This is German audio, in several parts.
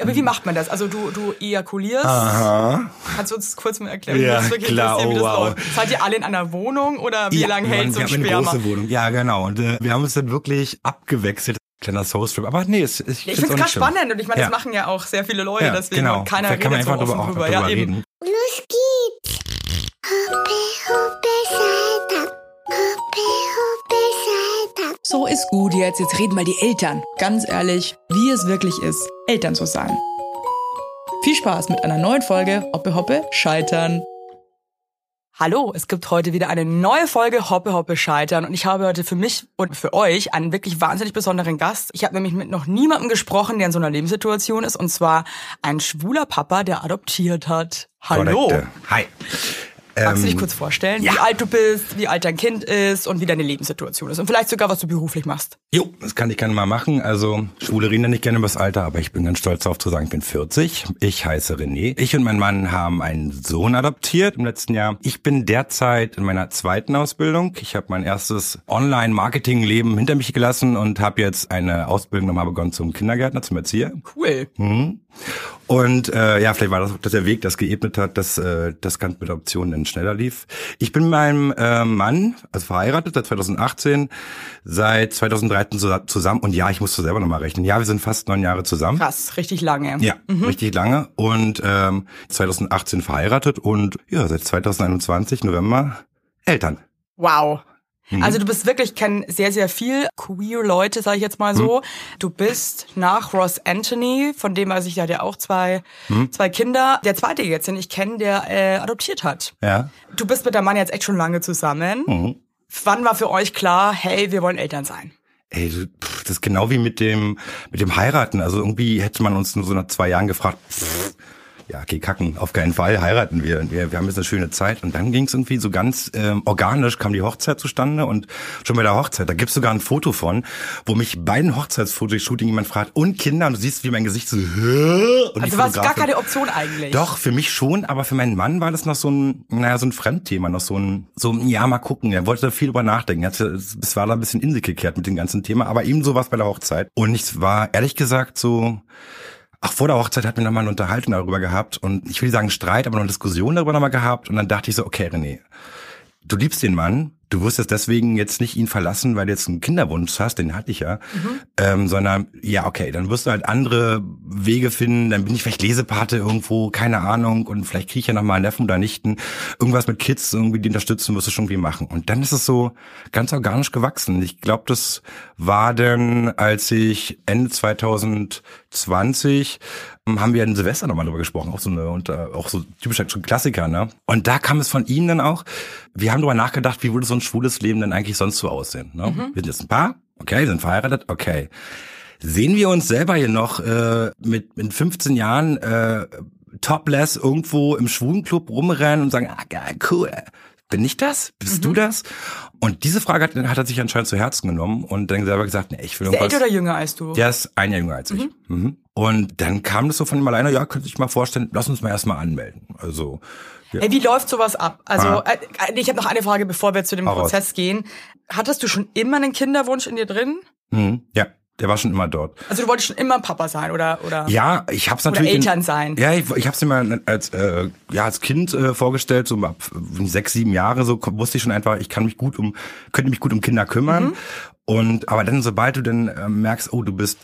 Aber wie macht man das? Also du, du ejakulierst. Aha. Kannst du uns kurz mal erklären, Ja, wie das wirklich klar. Oh, das wow. läuft? Seid ihr alle in einer Wohnung oder wie Ja, lange hält so ein Wir haben eine große Wohnung. Ja, genau. Und äh, wir haben uns dann wirklich abgewechselt. Kleiner Soulstrip. Aber nee, es, ich, Ja, ich find's finde es schlimm. spannend und ich meine, das Ja. machen ja auch sehr viele Leute, Ja, deswegen genau. und keiner Vielleicht kann man so einfach offen darüber, auch drüber. darüber Ja, reden. Los geht's. Hoppe, hoppe, Salta. Hoppe, hoppe, Salta. So ist gut jetzt. Jetzt reden mal die Eltern. Ganz ehrlich, wie es wirklich ist, Eltern zu sein. Viel Spaß mit einer neuen Folge Hoppe Hoppe Scheitern. Hallo, es gibt heute wieder eine neue Folge Hoppe Hoppe Scheitern und ich habe heute für mich und für euch einen wirklich wahnsinnig besonderen Gast. Ich habe nämlich mit noch niemandem gesprochen, der in so einer Lebenssituation ist und zwar ein schwuler Papa, der adoptiert hat. Hallo. Korrekte. Hi. Magst du dich Ähm, kurz vorstellen, ja. wie alt du bist, wie alt dein Kind ist und wie deine Lebenssituation ist und vielleicht sogar, was du beruflich machst? Jo, das kann ich gerne mal machen. Also, Schwule reden ja nicht gerne über das Alter, aber ich bin ganz stolz darauf zu sagen, ich bin 40. Ich heiße René. Ich und mein Mann haben einen Sohn adoptiert im letzten Jahr. Ich bin derzeit in meiner zweiten Ausbildung. Ich habe mein erstes Online-Marketing-Leben hinter mich gelassen und habe jetzt eine Ausbildung nochmal begonnen zum Kindergärtner, zum Erzieher. Cool. Mhm. Und äh, ja, vielleicht war das, das der Weg, das geebnet hat, dass äh, das Ganze mit Optionen dann schneller lief. Ich bin mit meinem äh, Mann, also verheiratet seit 2018, seit 2013 so- zusammen. Und ja, ich musste selber nochmal rechnen. Ja, wir sind fast neun Jahre zusammen. Krass, richtig lange. Ja, richtig lange. Und ähm, 2018 verheiratet und ja, seit 2021, November, Eltern. Wow. Mhm. Also du bist wirklich, kenn sehr, sehr viel queer Leute, sage ich jetzt mal so. Mhm. Du bist nach Ross Anthony, von dem weiß ich, der hat ja auch zwei, Mhm. zwei Kinder. Der zweite jetzt, den ich kenne, der äh, adoptiert hat. Ja. Du bist mit deinem Mann jetzt echt schon lange zusammen. Mhm. Wann war für euch klar, hey, wir wollen Eltern sein? Ey, das ist genau wie mit dem mit dem Heiraten. Also irgendwie hätte man uns nur so nach zwei Jahren gefragt, pff, ja, okay, kacken, auf keinen Fall heiraten wir. Wir, wir haben jetzt eine schöne Zeit. Und dann ging es irgendwie so ganz ähm, organisch, kam die Hochzeit zustande. Und schon bei der Hochzeit, da gibt's sogar ein Foto von, wo mich bei den Hochzeitsfotoshooting jemand fragt, und Kinder, und du siehst, wie mein Gesicht so, und Also war es gar keine Option eigentlich. doch, für mich schon, aber für meinen Mann war das noch so ein, naja, so ein Fremdthema, noch so ein, so, ein, ja, mal gucken. Er wollte da viel drüber nachdenken. Er hat, es war da ein bisschen in sich gekehrt mit dem ganzen Thema, aber ebenso war es bei der Hochzeit. Und ich war ehrlich gesagt so, Ach, vor der Hochzeit hatten wir nochmal eine Unterhaltung darüber gehabt und ich will sagen Streit, aber noch eine Diskussion darüber nochmal gehabt und dann dachte ich so, okay, René, du liebst den Mann, du wirst jetzt deswegen jetzt nicht ihn verlassen, weil du jetzt einen Kinderwunsch hast, den hatte ich ja, mhm. ähm, sondern ja, okay, dann wirst du halt andere Wege finden, dann bin ich vielleicht Lesepate irgendwo, keine Ahnung, und vielleicht kriege ich ja nochmal einen Neffen oder Nichten, irgendwas mit Kids, irgendwie die unterstützen, wirst du schon irgendwie machen. Und dann ist es so ganz organisch gewachsen. Ich glaube, das war denn, als ich Ende 2000 20 ähm, haben wir in Silvester nochmal drüber gesprochen, auch so eine, und äh, auch so typischer Klassiker, ne? Und da kam es von Ihnen dann auch, wir haben drüber nachgedacht, wie würde so ein schwules Leben denn eigentlich sonst so aussehen, ne? Mhm. Wir sind jetzt ein Paar, okay, wir sind verheiratet, okay. Sehen wir uns selber hier noch äh, mit, mit 15 Jahren äh, topless irgendwo im Schwulenclub rumrennen und sagen, ah, geil, cool. Bin ich das? Bist du das? Und diese Frage hat, hat er sich anscheinend zu Herzen genommen und dann selber gesagt, nee, ich will Ist irgendwas. älter oder jünger als du? Der ist ein Jahr jünger als ich. Mhm. Und dann kam das so von ihm alleine, ja, könnte ich mal vorstellen, lass uns mal erstmal anmelden. Also, ja. Hey, wie läuft sowas ab? Also, Ah. äh, ich habe noch eine Frage, bevor wir zu dem raus. Prozess gehen. Hattest du schon immer einen Kinderwunsch in dir drin? Mhm. ja, der war schon immer dort. Also du wolltest schon immer Papa sein oder oder? Ja, ich hab's Oder natürlich. Eltern sein. Ja, ich, ich hab's mir mal als, äh, ja, als Kind äh, vorgestellt, so ab sechs, sieben Jahre, so wusste ich schon einfach, ich kann mich gut um, könnte mich gut um Kinder kümmern. Mhm. Und aber dann, sobald du dann äh, merkst, oh, du bist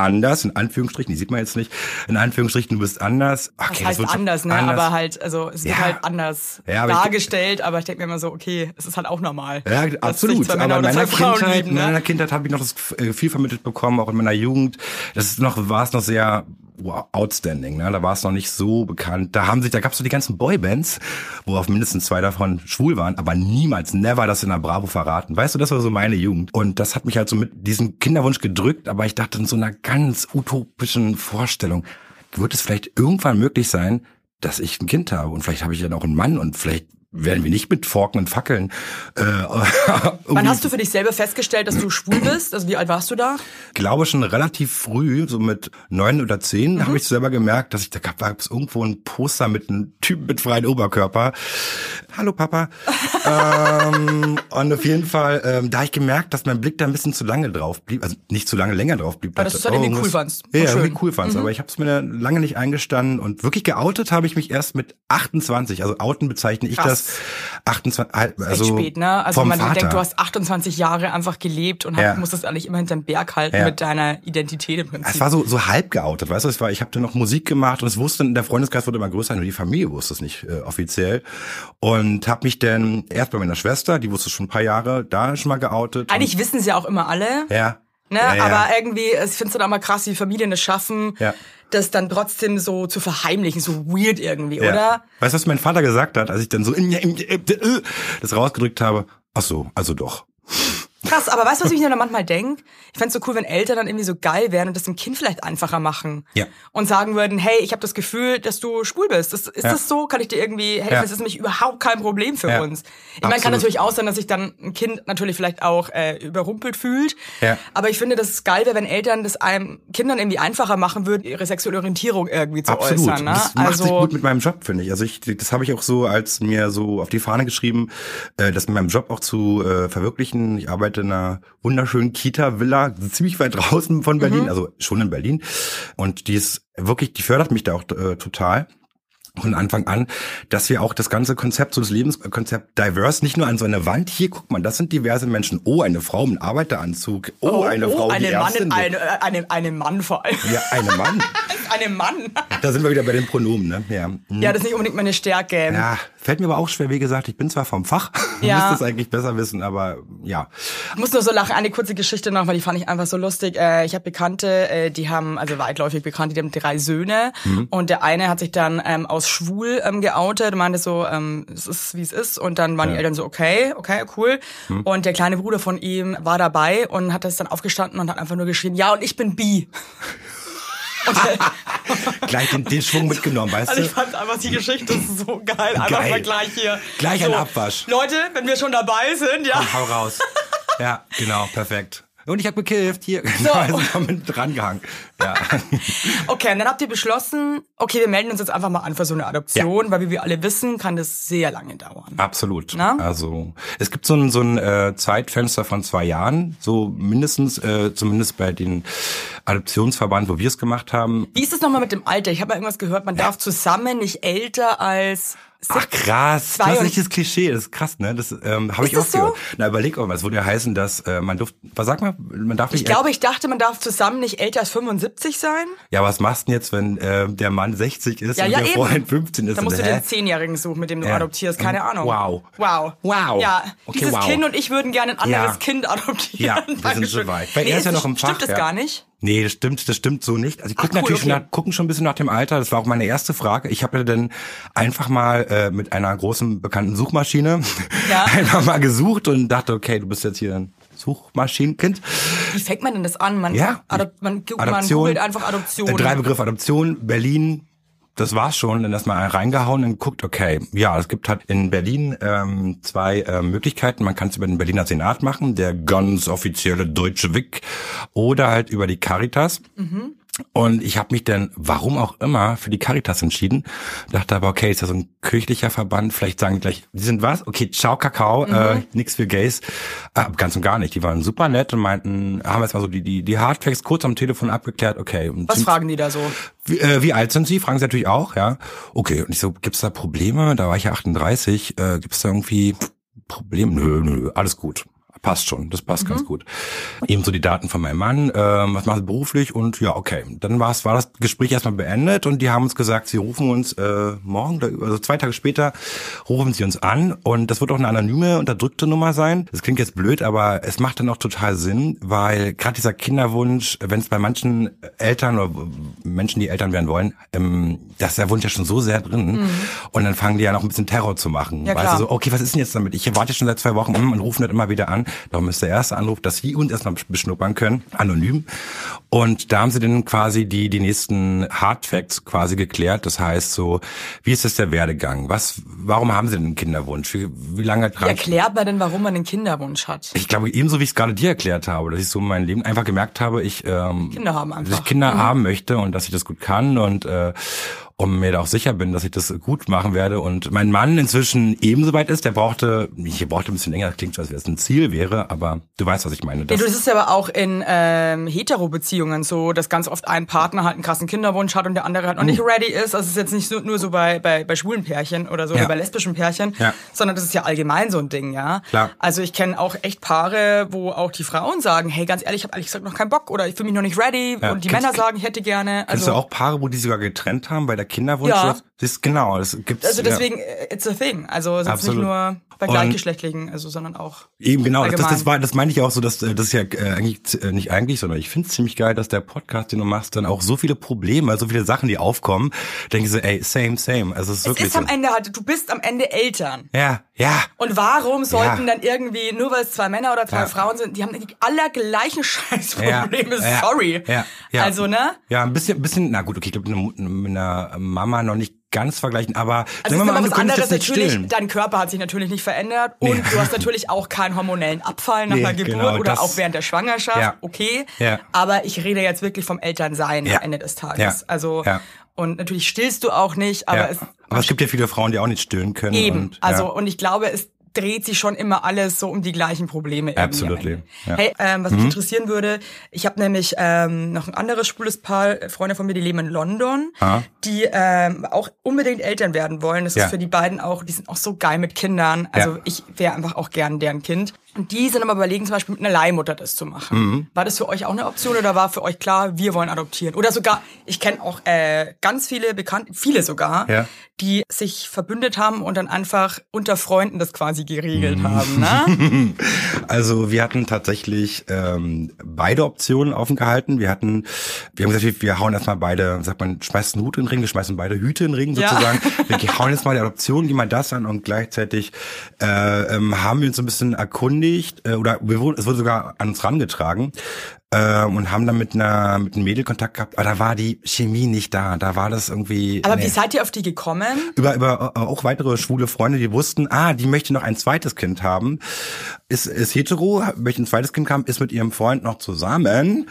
anders, in Anführungsstrichen, die sieht man jetzt nicht, in Anführungsstrichen, du bist anders. Okay, Das das heißt schon anders, ne? anders. Aber halt, also es wird Ja. halt anders Ja, aber ich- dargestellt, aber ich denke mir immer so, okay, es ist halt auch normal. Ja, absolut. Aber in meiner Kindheit, lieben, in ne? meiner Kindheit habe ich noch das äh, viel vermittelt bekommen, auch in meiner Jugend. Das ist noch, war es noch sehr wow, outstanding. Ne? Da war es noch nicht so bekannt. Da haben sich, da gab es so die ganzen Boybands, worauf mindestens zwei davon schwul waren, aber niemals, never das in der Bravo verraten. Weißt du, das war so meine Jugend. Und das hat mich halt so mit diesem Kinderwunsch gedrückt, aber ich dachte in so einer ganz utopischen Vorstellung, wird es vielleicht irgendwann möglich sein, dass ich ein Kind habe und vielleicht habe ich dann auch einen Mann und vielleicht werden wir nicht mit Forken und Fackeln. Äh, Wann hast du für dich selber festgestellt, dass du schwul bist? Also wie alt warst du da? glaube schon relativ früh, so mit neun oder zehn, Mhm. habe ich selber gemerkt, dass ich da gab es irgendwo ein Poster mit einem Typen mit freiem Oberkörper. Hallo Papa. ähm, und auf jeden Fall, ähm, da habe ich gemerkt, dass mein Blick da ein bisschen zu lange drauf blieb, also nicht zu lange länger drauf blieb. Aber dass du es halt irgendwie was- cool fandst. Ja, ja, schön. Mhm. irgendwie cool fandst. Aber ich habe es mir lange nicht eingestanden und wirklich geoutet habe ich mich erst mit 28. Also outen bezeichne ich Krass. das 28. Echt Also spät, ne? Also vom man Vater. denkt, du hast 28 Jahre einfach gelebt und Ja. hast, musstest eigentlich immer hinterm Berg halten Ja. mit deiner Identität im Prinzip. Es war so, so halb geoutet, weißt du, es war, ich habe dann noch Musik gemacht und es wusste, der Freundeskreis wurde immer größer, nur die Familie wusste es nicht äh, offiziell. Und habe mich dann erst bei meiner Schwester, die wusste schon ein paar Jahre, da schon mal geoutet. Eigentlich wissen sie ja auch immer alle. ja. Ne? ja, ja. Aber irgendwie, ich finde es dann auch mal krass, wie Familien es schaffen, Ja. Das dann trotzdem so zu verheimlichen, so weird irgendwie, ja. oder? Weißt du, was mein Vater gesagt hat, als ich dann so äh, das rausgedrückt habe? Ach so, also doch. Krass, aber weißt du, was ich mir dann manchmal denk? Ich fänd's so cool, wenn Eltern dann irgendwie so geil wären und das dem Kind vielleicht einfacher machen. Ja. Und sagen würden, hey, ich habe das Gefühl, dass du schwul bist. Ist, ist Ja. das so? Kann ich dir irgendwie helfen? Ja. Das ist nämlich überhaupt kein Problem für Ja. uns. Ich meine, kann natürlich auch sein, dass sich dann ein Kind natürlich vielleicht auch äh, überrumpelt fühlt. Ja. Aber ich finde, dass es geil wäre, wenn Eltern das einem Kindern irgendwie einfacher machen würden, ihre sexuelle Orientierung irgendwie zu Absolut. äußern. Ne? Das macht sich also gut mit meinem Job, finde ich. Also ich, das habe ich auch so als mir so auf die Fahne geschrieben, äh, das mit meinem Job auch zu äh, verwirklichen. Ich arbeite in einer wunderschönen Kita-Villa, ziemlich weit draußen von Berlin, Mhm. also schon in Berlin. Und die ist wirklich, die fördert mich da auch äh, total. Von Anfang an, dass wir auch das ganze Konzept, so das Lebenskonzept diverse, nicht nur an so einer Wand, hier, guck mal, das sind diverse Menschen. Oh, eine Frau im Arbeiteranzug. Oh, eine Frau, die eine Mann, Ärztin. eine, äh, eine, eine Mann vor allem. Ja, eine Mann. eine Mann. Da sind wir wieder bei den Pronomen, ne? Ja. Ja, das ist nicht unbedingt meine Stärke. Ja, fällt mir aber auch schwer, wie gesagt, ich bin zwar vom Fach, Ja. müsste es eigentlich besser wissen, aber ja. Ich muss nur so lachen, eine kurze Geschichte noch, weil die fand ich einfach so lustig. Äh, ich habe Bekannte, äh, die haben, also weitläufig Bekannte, die haben drei Söhne Mhm. und der eine hat sich dann ähm, aus schwul ähm, geoutet meinte so, ähm, es ist wie es ist und dann waren die Ja. Eltern so, okay, okay, cool. Mhm. Und der kleine Bruder von ihm war dabei und hat das dann aufgestanden und hat einfach nur geschrien, ja und ich bin bi. Gleich den, den Schwung mitgenommen, weißt also ich du? fand einfach die Geschichte so geil. Einfach Geil. mal gleich hier. Gleich so, ein Abwasch. Leute, wenn wir schon dabei sind, ja. Hau raus. Ja, genau, perfekt. Und ich habe gekifft, hier, genau, also noch mit dran gehangen. Ja. Okay, und dann habt ihr beschlossen, okay, wir melden uns jetzt einfach mal an für so eine Adoption, weil wie wir alle wissen, kann das sehr lange dauern. Absolut. Na? Also es gibt so ein, so ein äh, Zeitfenster von zwei Jahren, so mindestens, äh, zumindest bei den Adoptionsverband, wo wir es gemacht haben. Wie ist das nochmal mit dem Alter? Ich habe mal irgendwas gehört, man darf zusammen nicht älter als Ach krass, Zwei und- klassisches Klischee, das ist krass, ne? Das ähm, habe ich Ist auch das so? Na, überleg mal, es würde ja heißen, dass äh, man durft, was sag mal, man darf nicht. Ich glaube, ich dachte, man darf zusammen nicht älter als 75 sein. ja, was machst du denn jetzt, wenn äh, der Mann 60 ist Ja, und ja, der eben. vorhin 15 ist? Da musst du den Zehnjährigen suchen, mit dem du Ja. adoptierst. Keine Ahnung. Wow. Wow. Wow. Ja, Okay, dieses wow. Kind und ich würden gerne ein anderes. Kind adoptieren. Ja, wir sind Dankeschön. soweit. Weil nee, er ist ja noch im Stimmt Fach, das ja. gar nicht? Nee, das stimmt, das stimmt so nicht. Also ich gucke cool, natürlich okay. nach, gucken schon ein bisschen nach dem Alter. Das war auch meine erste Frage. Ich habe ja dann einfach mal äh, mit einer großen bekannten Suchmaschine Ja. einfach mal gesucht und dachte, okay, du bist jetzt hier ein Suchmaschinenkind. Wie fängt man denn das an? Man, Ja. Man, gu- man googelt einfach Adoption. Äh, drei Begriffe Adoption, Berlin. Das war's schon, dann erstmal reingehauen und guckt, okay, ja, es gibt halt in Berlin ähm, zwei äh, Möglichkeiten. Man kann es über den Berliner Senat machen, der ganz offizielle deutsche WIC, oder halt über die Caritas. Und ich habe mich dann, warum auch immer, für die Caritas entschieden. Dachte aber, okay, ist ja so ein kirchlicher Verband, vielleicht sagen die gleich, die sind was? Okay, ciao Kakao, äh, nix für Gays. Äh, ganz und gar nicht. Die waren super nett und meinten, haben erstmal so die, die, die Hardfacts kurz am Telefon abgeklärt, okay. Was sind- fragen die da so? wie, äh, wie alt sind Sie? Fragen Sie natürlich auch, ja. Okay, und ich so, gibt's da Probleme? Da war ich ja 38. Äh, gibt's da irgendwie Probleme? Nö, nö, alles gut. Passt schon, das passt ganz gut. Ebenso die Daten von meinem Mann, ähm, was macht er beruflich und ja, okay. Dann war's, war das Gespräch erstmal beendet und die haben uns gesagt, sie rufen uns äh, morgen, also zwei Tage später, rufen sie uns an und das wird auch eine anonyme, unterdrückte Nummer sein. Das klingt jetzt blöd, aber es macht dann auch total Sinn, weil gerade dieser Kinderwunsch, wenn es bei manchen Eltern oder Menschen, die Eltern werden wollen, ähm, da ist der Wunsch ja schon so sehr drin und dann fangen die ja noch ein bisschen Terror zu machen. Ja, weißt klar. du, so, okay, was ist denn jetzt damit? Ich warte schon seit zwei Wochen mm, und rufen das immer wieder an. Darum ist der erste Anruf, dass sie uns erstmal beschnuppern können, anonym. Und da haben sie dann quasi die, die nächsten Hard Facts quasi geklärt. Das heißt so, wie ist das der Werdegang? Was, warum haben sie denn einen Kinderwunsch? Wie, wie lange Wie erklärt man denn, warum man einen Kinderwunsch hat? Ich glaube, ebenso wie ich es gerade dir erklärt habe, dass ich so mein Leben einfach gemerkt habe, ich ähm, Kinder haben dass einfach. ich Kinder haben möchte und dass ich das gut kann und äh, und mir da auch sicher bin, dass ich das gut machen werde. Und mein Mann inzwischen ebenso weit ist, der brauchte, ich brauchte ein bisschen länger, das klingt so, als wäre es ein Ziel wäre, aber du weißt, was ich meine. Ja, Das, du, das ist aber auch in ähm, Hetero-Beziehungen so, dass ganz oft ein Partner halt einen krassen Kinderwunsch hat und der andere halt noch nicht ready ist. Also es ist jetzt nicht so, nur so bei, bei, bei schwulen Pärchen oder so, Ja. oder bei lesbischen Pärchen, Ja. sondern das ist ja allgemein so ein Ding, ja. Klar. Also ich kenne auch echt Paare, wo auch die Frauen sagen, hey, ganz ehrlich, ich habe ehrlich gesagt noch keinen Bock oder ich fühle mich noch nicht ready. Ja. Und die Kennst- Männer sagen, ich hätte gerne. Kennst Also, du auch Paare, wo die sogar getrennt haben, weil der Kinderwunsch Ja. ist? Das ist genau, das gibt's. also ja. deswegen, äh, it's a thing. Also es ist nicht nur bei gleichgeschlechtlichen, also sondern auch. Eben genau, das, das, war, das meine ich auch so, dass äh, das ist ja äh, eigentlich äh, nicht eigentlich, sondern ich finde es ziemlich geil, dass der Podcast, den du machst, dann auch so viele Probleme, so viele Sachen, die aufkommen, denke ich so, ey, same, same. Also es ist Es wirklich ist am so. Ende halt, du bist am Ende Eltern. Ja, ja. Und warum sollten Ja. dann irgendwie, nur weil es zwei Männer oder zwei Ja. Frauen sind, die haben die allergleichen Scheißprobleme, ja, sorry. Ja, ja. Also, ne? Ja, ein bisschen, bisschen, na gut, okay, ich glaube, mit einer Mama noch nicht ganz vergleichen, aber Also sagen wir mal, an, du könntest jetzt nicht natürlich, stillen. dein Körper hat sich natürlich nicht verändert und Nee. du hast natürlich auch keinen hormonellen Abfall nach Nee, der Geburt genau, oder das- auch während der Schwangerschaft, Ja. okay. Ja. Aber ich rede jetzt wirklich vom Elternsein Ja. am Ende des Tages. Also und natürlich stillst du auch nicht, aber es aber es gibt ja viele Frauen, die auch nicht stillen können. Eben. Und, also und ich glaube, es dreht sich schon immer alles so um die gleichen Probleme. Absolutely, ja. Mhm. Hey, ähm, was mich interessieren würde, ich habe nämlich ähm, noch ein anderes schwules Paar, äh, Freunde von mir, die leben in London, Ah. die ähm, auch unbedingt Eltern werden wollen. Das Ja. ist für die beiden auch, die sind auch so geil mit Kindern. Also Ja. ich wäre einfach auch gern deren Kind. Und die sind aber überlegen, zum Beispiel mit einer Leihmutter das zu machen. Mhm. War das für euch auch eine Option oder war für euch klar, wir wollen adoptieren? Oder sogar, ich kenne auch äh, ganz viele Bekannte, viele sogar, Ja. die sich verbündet haben und dann einfach unter Freunden das quasi geregelt Mhm. haben. Ne? Also wir hatten tatsächlich ähm, beide Optionen offen gehalten. Wir hatten, wir haben gesagt, wir- wir hauen erstmal beide, sagt man, schmeißen Hut in den Ring, wir schmeißen beide Hüte in den Ring Ja. sozusagen. Wir hauen jetzt mal die Adoption, gehen mal das an und gleichzeitig äh, ähm, haben wir uns so ein bisschen erkundigt äh, oder wir wurden, es wurde sogar an uns rangetragen äh, und haben dann mit einer mit einem Mädel Kontakt gehabt, aber da war die Chemie nicht da. Da war das irgendwie. Aber nee. wie seid ihr auf die gekommen? über, über äh, auch weitere schwule Freunde, die wussten, ah, die möchte noch ein zweites Kind haben, ist, ist hetero, möchte ein zweites Kind haben, ist mit ihrem Freund noch zusammen,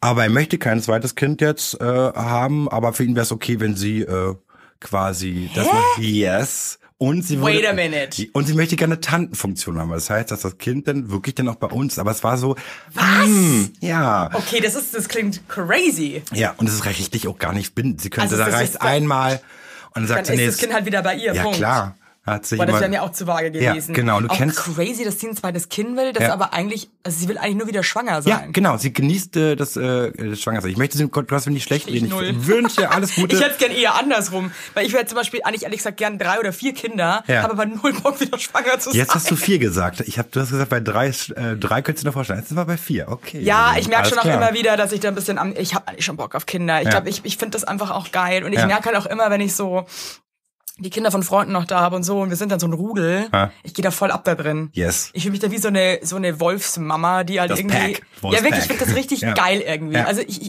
aber er möchte kein zweites Kind jetzt äh, haben, aber für ihn wäre es okay, wenn sie äh, quasi das macht. Yes. Und sie Wait a minute. Und sie möchte gerne Tantenfunktion haben. Das heißt, dass das Kind dann wirklich dann auch bei uns. ist. Aber es war so. Was? ja. Okay, das ist, das klingt crazy. Ja, und es ist richtig auch gar nicht bindend. Sie könnte, Also da das reicht ist- einmal und dann Dann sagt sie, ist nee, das es- Kind halt wieder bei ihr. ja Punkt. klar. Hat sich Boah, das wäre mir auch zu vage Ja, gewesen. genau, du auch kennst- crazy, dass sie ein zweites Kind will, das Ja. aber eigentlich, also sie will eigentlich nur wieder schwanger Ja, sein. genau. Sie genießt äh, das, äh, das Schwangersein. Ich möchte sie, Gott, nicht schlecht Ich reden. Ich wünsche alles Gute. Ich hätte es gern eher andersrum. Weil ich wäre zum Beispiel eigentlich ehrlich gesagt gern drei oder vier Kinder, Ja. habe aber null Bock wieder schwanger zu sein. Jetzt hast du vier gesagt. Ich hab, du hast gesagt, bei drei, äh, drei könntest du dir vorstellen. Jetzt sind wir bei vier. Okay. Ja, ich merke schon auch klar. immer wieder, dass ich da ein bisschen am, ich habe eigentlich schon Bock auf Kinder. Ich Ja. glaube, ich, ich finde das einfach auch geil. Und ich Ja. merke halt auch immer, wenn ich so die Kinder von Freunden noch da habe und so und wir sind dann so ein Rudel, Ja. ich gehe da voll ab da drin. Yes. Ich fühle mich da wie so eine so eine Wolfsmama, die halt Das irgendwie Pack. Ja, wirklich, ich finde das richtig Ja. geil irgendwie. Ja. Also ich, ich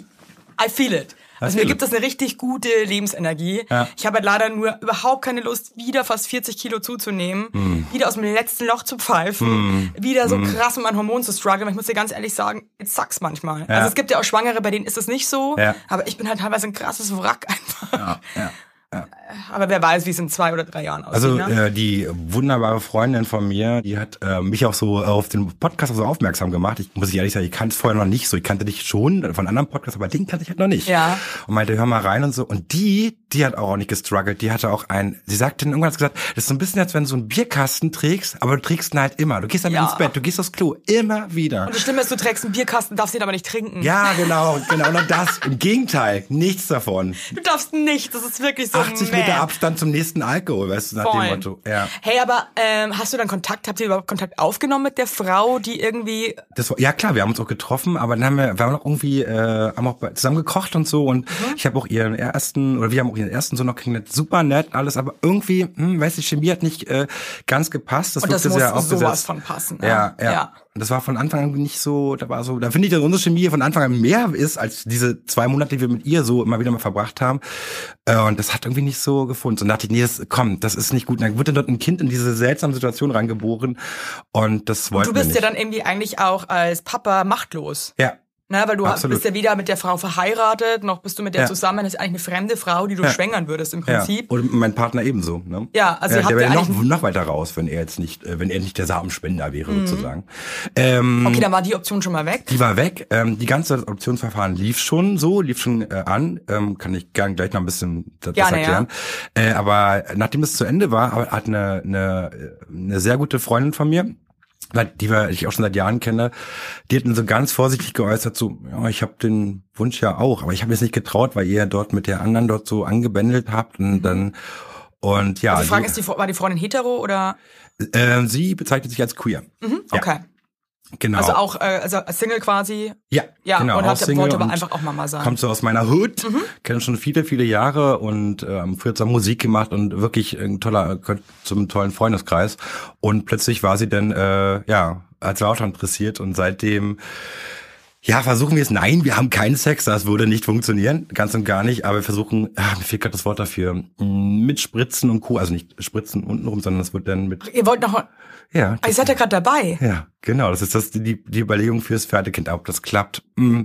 I feel it. Also mir gibt das eine richtig gute Lebensenergie. Ja. Ich habe halt leider nur überhaupt keine Lust, wieder fast 40 Kilo zuzunehmen, Hm. wieder aus dem letzten Loch zu pfeifen, wieder so krass mit meinen Hormonen zu strugglen. Aber ich muss dir ganz ehrlich sagen, it sucks manchmal. Ja. Also es gibt ja auch Schwangere, bei denen ist es nicht so. Ja. Aber ich bin halt teilweise ein krasses Wrack einfach. Ja, ja. Aber wer weiß, wie es in zwei oder drei Jahren aussieht. Also ne? äh, die wunderbare Freundin von mir, die hat äh, mich auch so auf den Podcast so aufmerksam gemacht. Ich muss ich ehrlich sagen, ich kannte es vorher noch nicht so. Ich kannte dich schon von anderen Podcasts, aber den kannte ich halt noch nicht. Ja. Und meinte, hör mal rein und so. Und die, die hat auch nicht gestruggelt. Die hatte auch ein, sie sagte dann irgendwann hat gesagt, das ist so ein bisschen, als wenn du so einen Bierkasten trägst, aber du trägst ihn halt immer. Du gehst damit Ja. ins Bett, du gehst aufs Klo, immer wieder. Und das Schlimme ist, du trägst einen Bierkasten, darfst ihn aber nicht trinken. Ja, genau, genau. Und das, im Gegenteil, nichts davon. Du darfst nicht, das ist wirklich so 80 meh. Meter Abstand zum nächsten Alkohol, weißt du, nach Voll. dem Motto. Ja. Hey, aber ähm, hast du dann Kontakt, habt ihr überhaupt Kontakt aufgenommen mit der Frau, die irgendwie, Das war, ja klar, wir haben uns auch getroffen, aber dann haben wir, wir haben auch irgendwie, äh, haben auch zusammen gekocht und so und Mhm. ich habe auch ihren ersten, oder wir haben auch ihren ersten Sohn noch kennengelernt, super nett, alles, aber irgendwie, hm, weiß ich, Chemie hat nicht äh, ganz gepasst. Das Und das muss aufgesetzt. sowas von passen. Ja, ja. ja. Und das war von Anfang an nicht so, da war so, da finde ich, dass unsere Chemie von Anfang an mehr ist, als diese zwei Monate, die wir mit ihr so immer wieder mal verbracht haben. Äh, Und das hat irgendwie nicht so gefunden. Und da dachte ich, nee, das, komm, das ist nicht gut. Und dann wurde dort ein Kind in diese seltsame Situation reingeboren. Und das wollten Du wir bist ja dann irgendwie eigentlich auch als Papa machtlos. ja, Ne, weil du Absolut. bist ja weder mit der Frau verheiratet, noch bist du mit der Ja. zusammen. Das ist eigentlich eine fremde Frau, die du Ja. schwängern würdest im ja. Prinzip. Und mein Partner ebenso. Ne? Ja, also ja, der wäre ja noch, Mhm. noch weiter raus, wenn er jetzt nicht, äh, wenn er nicht der Samenspender wäre, sozusagen. Ähm, Okay, dann war die Option schon mal weg. Die war weg. Ähm, die ganze Adoptionsverfahren lief schon so, lief schon äh, an. Ähm, kann ich gern gleich noch ein bisschen das Gerne, erklären. Äh, aber nachdem es zu Ende war, hat eine, eine, eine sehr gute Freundin von mir, die wir, ich auch schon seit Jahren kenne, die hat mir so ganz vorsichtig geäußert, so, ja, ich habe den Wunsch ja auch, aber ich habe mir es nicht getraut, weil ihr dort mit der anderen dort so angebändelt habt und dann und ja, Also die Frage die, ist, die, war die Freundin hetero oder? äh, sie bezeichnet sich als queer. Mhm, Ja. Genau. Also auch äh, also als Single quasi. ja, Ja, genau, und hat, Single wollte aber einfach auch Mama sein. kommt so aus meiner Hood, Mhm. kenne schon viele, viele Jahre und ähm, früher zusammen Musik gemacht und wirklich ein toller, zum tollen Freundeskreis. Und plötzlich war sie dann, äh, ja, als wir auch schon interessiert und seitdem, ja, versuchen wir es. Nein, wir haben keinen Sex, das würde nicht funktionieren, ganz und gar nicht. Aber wir versuchen, ah, mir fehlt gerade das Wort dafür, mm, mit Spritzen und Co. Also nicht Spritzen untenrum, sondern es wird dann mit, Ihr wollt noch. ja, Ah, ihr seid ja gerade dabei. ja, genau. Das ist das die, die Überlegung fürs Pferdekind. Ob das klappt, mm,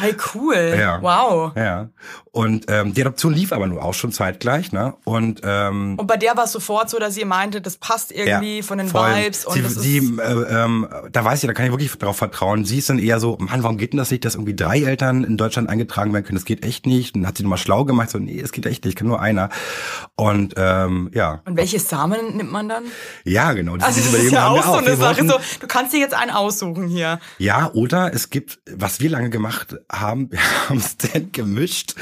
Hey, cool. Ja. Wow. Ja. Und ähm, die Adoption lief aber nur auch schon zeitgleich, ne? Und ähm, Und bei der war es sofort so, dass ihr meinte, das passt irgendwie ja, von den voll. Vibes und sie, das sie, ist. äh, ähm, da weiß ich, da kann ich wirklich drauf vertrauen. Sie ist dann eher so, Mann, warum geht denn das nicht, dass irgendwie drei Eltern in Deutschland eingetragen werden können? Das geht echt nicht. Dann hat sie nochmal schlau gemacht, so, nee, es geht echt nicht, kann nur einer. Und ähm, ja, Und welche Samen nimmt man dann? ja, genau. Diese, Also das ist ja auch wir so eine Sache. So, du kannst dir jetzt einen aussuchen hier. Ja, oder es gibt, was wir lange gemacht haben, wir haben es denn gemischt.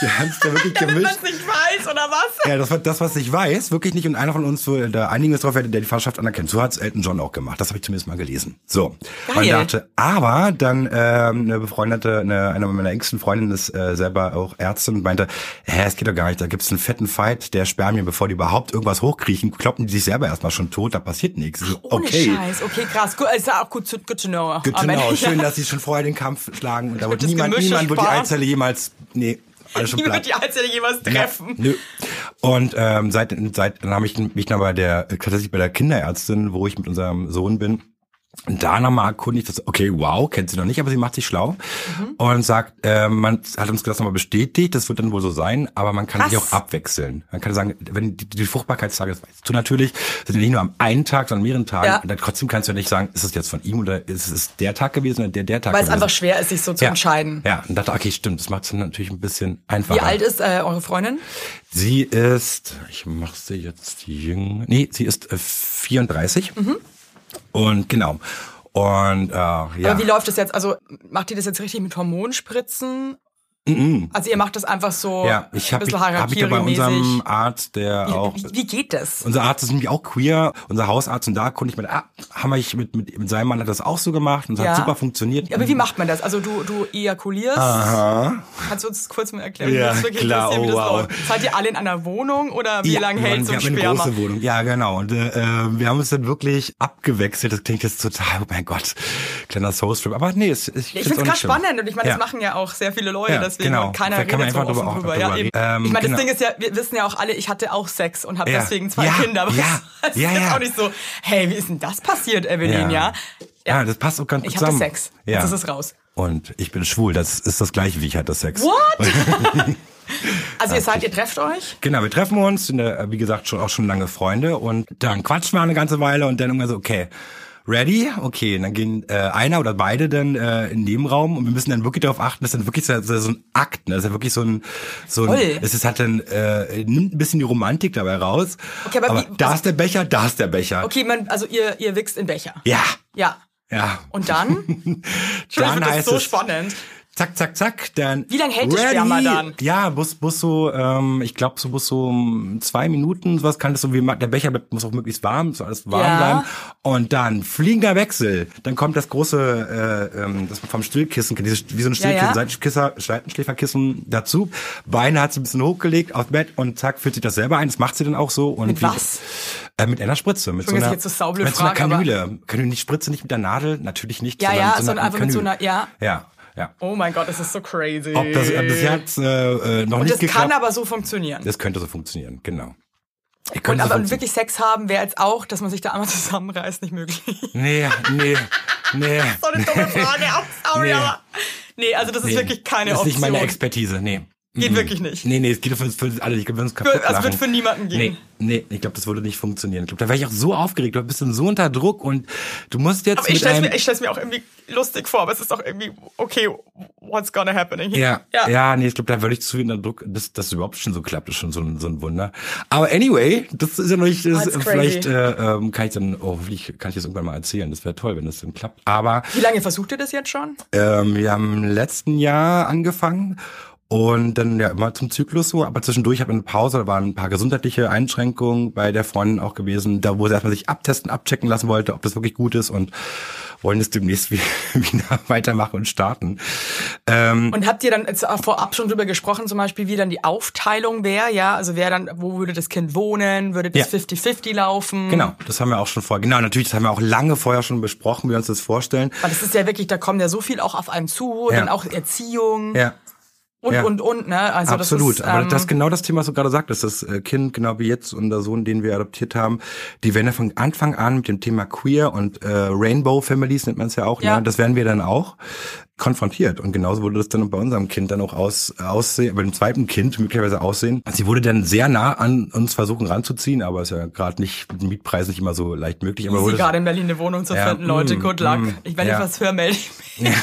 Wir haben es da wirklich Damit man gemischt. es nicht weiß, oder was? Ja, das war das, was ich weiß, wirklich nicht. Und einer von uns, wo- da uns drauf, der die Fahrschaft anerkennt. So hat's Elton John auch gemacht. Das habe ich zumindest mal gelesen. So. Geil. Man dachte, aber dann ähm, eine befreundete, eine, eine meiner engsten Freundinnen ist äh, selber auch Ärztin und meinte, hä, es geht doch gar nicht. Da gibt's einen fetten Fight der Spermien, bevor die überhaupt irgendwas hochkriechen, kloppen die sich selber erstmal schon tot, da passiert nichts. So, Ohne okay. Scheiß. Okay, krass. Gut, ist ja auch gut to, good to know. Good to know. Schön, dass sie schon vorher den Kampf schlagen und da wird niemand, niemand wird die. Eizelle jemals, nee, alles schon platt. wird die Einzige jemals treffen. Ja, nö. Und ähm, seit, seit dann habe ich mich dann bei der tatsächlich bei der Kinderärztin, wo ich mit unserem Sohn bin, da nochmal erkundigt, dass, okay, wow, kennt sie noch nicht, aber sie macht sich schlau Mhm. und sagt, äh, man hat uns das nochmal bestätigt, das wird dann wohl so sein, aber man kann Krass. sich auch abwechseln. Man kann sagen, wenn die, die Fruchtbarkeitstage, das weißt du natürlich, sind nicht nur am einen Tag, sondern an mehreren Tagen. Ja. Und dann trotzdem kannst du ja nicht sagen, ist es jetzt von ihm oder ist es der Tag gewesen oder der der Tag Weil es gewesen. einfach schwer ist, sich so zu ja. entscheiden. Ja, und dachte, okay, stimmt, das macht es natürlich ein bisschen einfacher. Wie alt ist äh, eure Freundin? Sie ist, ich mach sie jetzt jünger. Nee, sie ist äh, 34. Und genau. Und äh, ja. Aber wie läuft das jetzt? Also macht ihr das jetzt richtig mit Hormonspritzen? Also ihr macht das einfach so ja, ich ein habe bisschen hab ich da bei unserem Harakiri-mäßig. Arzt, der auch Wie, wie, geht das? unser Arzt ist nämlich auch queer, unser Hausarzt und da konnte ich mit, ah, haben wir mit, mit, mit seinem Mann hat das auch so gemacht und es Ja. hat super funktioniert. Aber wie macht man das? Also du, du ejakulierst. Aha. Kannst du uns kurz mal erklären, Ja, klar, oh, wow. Seid ihr alle in einer Wohnung oder wie Ja, lange hält so ein Wir haben eine Sperma? große Wohnung. Ja, genau. Und äh, äh, wir haben uns dann wirklich abgewechselt. Das klingt jetzt total, oh mein Gott, kleiner Soulstrip. Aber nee, es, ich, Ja, ich finde es gerade spannend und ich meine, Ja. das machen ja auch sehr viele Leute, Ja, deswegen genau. keiner Da kann man einfach drüber- drüber. Ja, eben. Ähm, ich meine, genau. das Ding ist ja, wir wissen ja auch alle, ich hatte auch Sex und habe Ja. deswegen zwei Ja, Kinder. Aber ja, das ist ja, jetzt ja. auch nicht so, hey, wie ist denn das passiert, Evelyn, ja? Ja, das passt auch ganz gut Ich hatte zusammen. Sex. Ja. Jetzt ist es raus. Und ich bin schwul. Das ist das gleiche wie ich hatte Sex. What? also ihr seid, ihr trefft euch? Genau, wir treffen uns, sind äh, wie gesagt schon auch schon lange Freunde und dann quatschen wir eine ganze Weile und dann irgendwann so, okay, ready? Okay, und dann gehen äh, einer oder beide dann äh, in den Nebenraum und wir müssen dann wirklich darauf achten, das ist dann wirklich so, so so ein Akt, ne? das ist ja wirklich so ein, so ein es ist halt dann, äh, nimmt ein bisschen die Romantik dabei raus. Okay, aber wie- da ist der Becher, da ist der Becher. Okay, man, also ihr, ihr wichst in Becher. Ja, Ja. ja. Und dann? Dann heißt so es, spannend. Zack, zack, zack, dann. Wie lange hält das Sperma dann? Ja, muss, muss so, ähm, ich glaube, so muss so um zwei Minuten, sowas kann das so wie, der Becher muss auch möglichst warm, so alles warm Ja. bleiben. Und dann fliegender Wechsel. Dann kommt das große, äh, ähm, das vom Stillkissen, dieses, wie so ein Ja, ja. Stillkissen, Seitenschkisser- Seitenschläferkissen dazu. Beine hat sie ein bisschen hochgelegt aufs Bett und zack, führt sich das selber ein. Das macht sie dann auch so. Und Mit wie- was? Äh, mit einer Spritze. Mit so einer, jetzt so mit so einer Kanüle. Kanüle, nicht Spritze, nicht mit der Nadel, natürlich nicht. Ja, ja, so sondern einfach mit so einer, ja. Ja, ja. Oh mein Gott, das ist so crazy. Ob das bis jetzt äh, äh, noch Und nicht das geklappt kann aber so funktionieren. Das könnte so funktionieren, genau. Und aber wirklich Sex haben wäre jetzt auch, dass man sich da einmal zusammenreißt, nicht möglich. Nee, nee, nee. so eine dumme Frage, auch sorry, Nee. aber. Nee, also das ist nee. wirklich keine Das ist Option. nicht meine Expertise, nee. Geht Mhm. wirklich nicht. Nee, nee, es geht für, für alle, ich glaube, wir uns kaputt Für, also wird für niemanden gehen. Nee, nee, ich glaube, das würde nicht funktionieren. Ich glaube, da wäre ich auch so aufgeregt, du bist dann so unter Druck und du musst jetzt Aber ich stelle einem... mir, ich stell's mir auch irgendwie lustig vor, aber es ist auch irgendwie, okay, what's gonna happen? here? Ja, ja. ja, nee, ich glaube, da würde ich zu unter Druck, dass das überhaupt schon so klappt, ist schon so ein, so ein Wunder. Aber anyway, das ist ja noch nicht, das, crazy. vielleicht äh, ähm, kann ich dann, oh, hoffentlich kann ich das irgendwann mal erzählen. Das wäre toll, wenn das dann klappt. Aber Wie lange versucht ihr das jetzt schon? ähm, wir haben im letzten Jahr angefangen und dann ja immer zum Zyklus so, aber zwischendurch hat man eine Pause, da waren ein paar gesundheitliche Einschränkungen bei der Freundin auch gewesen, da wo sie erstmal sich abtesten, abchecken lassen wollte, ob das wirklich gut ist und wollen es demnächst wie- wieder weitermachen und starten. Ähm, Und habt ihr dann jetzt auch vorab schon drüber gesprochen, zum Beispiel, wie dann die Aufteilung wäre, ja? Also wer dann, wo würde das Kind wohnen? Würde das Ja. 50-50 laufen? Genau, das haben wir auch schon vor. Genau, natürlich, das haben wir auch lange vorher schon besprochen, wie wir uns das vorstellen. Weil das ist ja wirklich, da kommt ja so viel auch auf einen zu, Ja. dann auch Erziehung Ja, und, ja. und, und, ne? Also absolut. Das ist, Aber ähm, das ist genau das Thema, was du gerade sagtest. Das äh, Kind, genau wie jetzt unser Sohn, den wir adoptiert haben, die werden ja von Anfang an mit dem Thema Queer und äh, Rainbow Families nennt man es ja auch. Ja. Ne? Das werden wir dann auch konfrontiert. Und genauso wurde das dann bei unserem Kind dann auch aus, aussehen, bei dem zweiten Kind möglicherweise aussehen. Sie wurde dann sehr nah an uns versuchen ranzuziehen, aber ist ja gerade nicht mit dem Mietpreis nicht immer so leicht möglich. Aber wurde gerade in Berlin eine Wohnung zu Ja, finden, Leute, mm, good luck. mm, ich, wenn ja. ich was höre, melde ich mich.